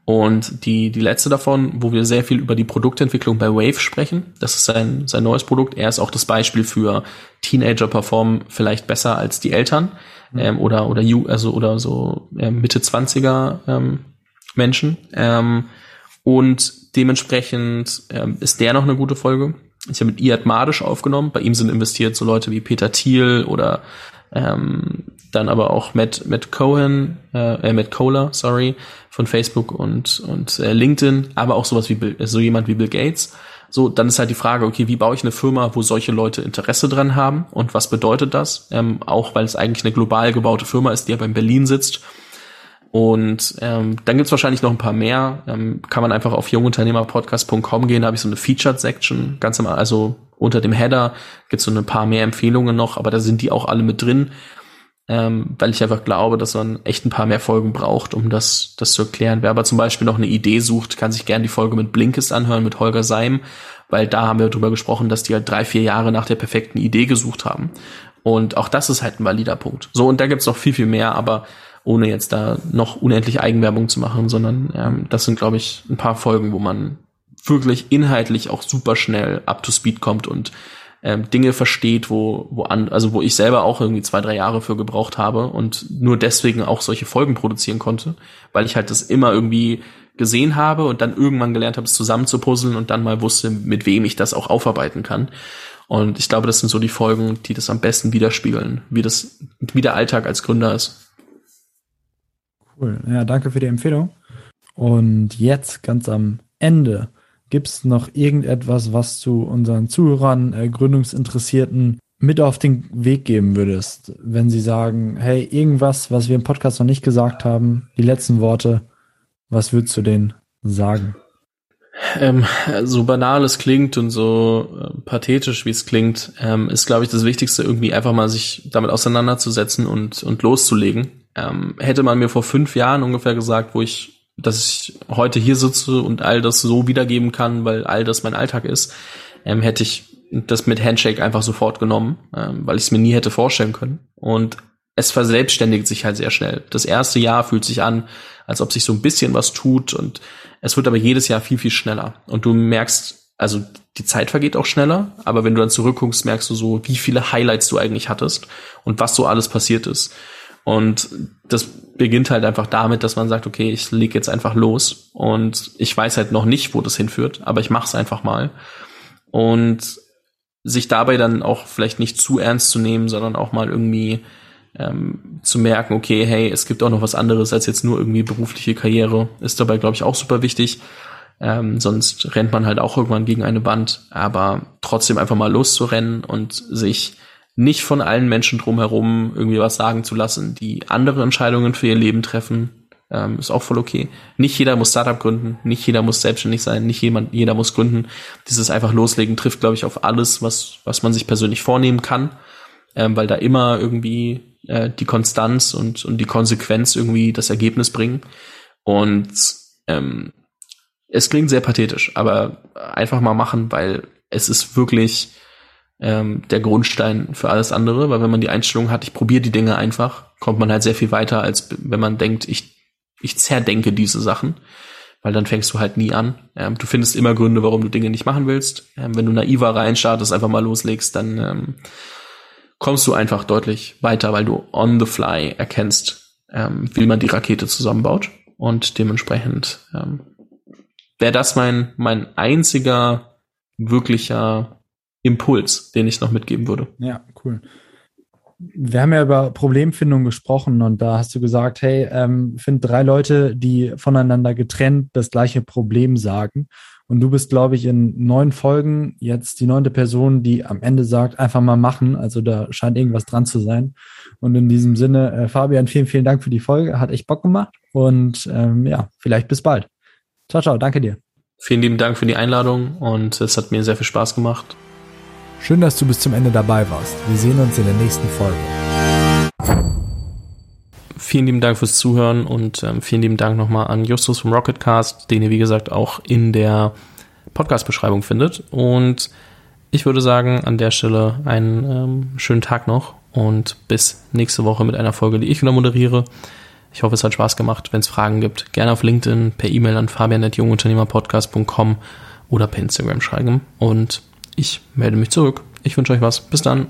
Und die, die letzte davon, wo wir sehr viel über die Produktentwicklung bei Wave sprechen. Das ist sein, sein neues Produkt. Er ist auch das Beispiel für Teenager performen vielleicht besser als die Eltern. Mhm. Ähm, oder, oder, also, oder so äh, Mitte 20er ähm, Menschen. Ähm, und dementsprechend ähm, ist der noch eine gute Folge. Ich habe mit Iad Madisch aufgenommen. Bei ihm sind investiert so Leute wie Peter Thiel oder ähm, dann aber auch Matt, Matt Cohen, äh, äh, Matt Kohler, sorry, von Facebook und, und äh, LinkedIn, aber auch sowas wie Bill, so jemand wie Bill Gates. So, dann ist halt die Frage, okay, wie baue ich eine Firma, wo solche Leute Interesse dran haben und was bedeutet das? Ähm, auch weil es eigentlich eine global gebaute Firma ist, die aber in Berlin sitzt und ähm, dann gibt's wahrscheinlich noch ein paar mehr. Ähm, kann man einfach auf jungunternehmerpodcast.com gehen, da habe ich so eine Featured-Section, ganz am, also unter dem Header gibt's so ein paar mehr Empfehlungen noch, aber da sind die auch alle mit drin. ähm, weil ich einfach glaube, dass man echt ein paar mehr Folgen braucht, um das, das zu erklären. Wer aber zum Beispiel noch eine Idee sucht, kann sich gerne die Folge mit Blinkist anhören, mit Holger Seim, weil da haben wir drüber gesprochen, dass die halt drei, vier Jahre nach der perfekten Idee gesucht haben. Und auch das ist halt ein valider Punkt. So, und da gibt's noch viel, viel mehr, aber ohne jetzt da noch unendlich Eigenwerbung zu machen, sondern ähm, das sind, glaube ich, ein paar Folgen, wo man wirklich inhaltlich auch super schnell up to speed kommt und ähm, Dinge versteht, wo, wo an, also wo ich selber auch irgendwie zwei, drei Jahre für gebraucht habe und nur deswegen auch solche Folgen produzieren konnte, weil ich halt das immer irgendwie gesehen habe und dann irgendwann gelernt habe, es zusammen zu puzzeln und dann mal wusste, mit wem ich das auch aufarbeiten kann. Und ich glaube, das sind so die Folgen, die das am besten widerspiegeln, wie das, wie der Alltag als Gründer ist. Cool. Ja, danke für die Empfehlung. Und jetzt ganz am Ende Gibt es noch irgendetwas, was du unseren Zuhörern, äh, Gründungsinteressierten mit auf den Weg geben würdest, wenn sie sagen, hey, irgendwas, was wir im Podcast noch nicht gesagt haben, die letzten Worte, was würdest du denen sagen? Ähm, so banal es klingt und so äh, pathetisch wie es klingt, ähm, ist, glaube ich, das Wichtigste, irgendwie einfach mal sich damit auseinanderzusetzen und, und loszulegen. Ähm, hätte man mir vor fünf Jahren ungefähr gesagt, wo ich dass ich heute hier sitze und all das so wiedergeben kann, weil all das mein Alltag ist, ähm, hätte ich das mit Handshake einfach sofort genommen, ähm, weil ich es mir nie hätte vorstellen können. Und es verselbstständigt sich halt sehr schnell. Das erste Jahr fühlt sich an, als ob sich so ein bisschen was tut und es wird aber jedes Jahr viel, viel schneller. Und du merkst, also die Zeit vergeht auch schneller, aber wenn du dann zurückguckst, merkst du so, wie viele Highlights du eigentlich hattest und was so alles passiert ist. Und das beginnt halt einfach damit, dass man sagt, okay, ich leg jetzt einfach los und ich weiß halt noch nicht, wo das hinführt, aber ich mach's einfach mal. Und sich dabei dann auch vielleicht nicht zu ernst zu nehmen, sondern auch mal irgendwie ähm, zu merken, okay, hey, es gibt auch noch was anderes als jetzt nur irgendwie berufliche Karriere, ist dabei, glaube ich, auch super wichtig. Ähm, sonst rennt man halt auch irgendwann gegen eine Wand, aber trotzdem einfach mal loszurennen und sich nicht von allen Menschen drumherum irgendwie was sagen zu lassen, die andere Entscheidungen für ihr Leben treffen, ähm, ist auch voll okay. Nicht jeder muss Startup gründen, nicht jeder muss selbstständig sein, nicht jemand, jeder muss gründen. Dieses einfach loslegen trifft, glaube ich, auf alles, was, was man sich persönlich vornehmen kann, ähm, weil da immer irgendwie äh, die Konstanz und, und die Konsequenz irgendwie das Ergebnis bringen. Und ähm, es klingt sehr pathetisch, aber einfach mal machen, weil es ist wirklich ähm, der Grundstein für alles andere, weil wenn man die Einstellung hat, ich probiere die Dinge einfach, kommt man halt sehr viel weiter, als wenn man denkt, ich, ich zerdenke diese Sachen, weil dann fängst du halt nie an. Ähm, du findest immer Gründe, warum du Dinge nicht machen willst. Ähm, wenn du naiver reinstartest, einfach mal loslegst, dann ähm, kommst du einfach deutlich weiter, weil du on the fly erkennst, ähm, wie man die Rakete zusammenbaut. Und dementsprechend ähm, wäre das mein, mein einziger wirklicher Impuls, den ich noch mitgeben würde. Ja, cool. Wir haben ja über Problemfindung gesprochen und da hast du gesagt, hey, ähm, find drei Leute, die voneinander getrennt das gleiche Problem sagen. Und du bist, glaube ich, in neun Folgen jetzt die neunte Person, die am Ende sagt, einfach mal machen. Also da scheint irgendwas dran zu sein. Und in diesem Sinne, äh, Fabian, vielen, vielen Dank für die Folge. Hat echt Bock gemacht. Und ähm, ja, vielleicht bis bald. Ciao, ciao. Danke dir. Vielen lieben Dank für die Einladung und es hat mir sehr viel Spaß gemacht. Schön, dass du bis zum Ende dabei warst. Wir sehen uns in der nächsten Folge. Vielen lieben Dank fürs Zuhören und ähm, vielen lieben Dank nochmal an Justus vom Rocketcast, den ihr wie gesagt auch in der Podcast-Beschreibung findet. Und ich würde sagen, an der Stelle einen ähm, schönen Tag noch und bis nächste Woche mit einer Folge, die ich wieder moderiere. Ich hoffe, es hat Spaß gemacht. Wenn es Fragen gibt, gerne auf LinkedIn, per E-Mail an fabian.jungunternehmerpodcast.com oder per Instagram schreiben. Und ich melde mich zurück. Ich wünsche euch was. Bis dann.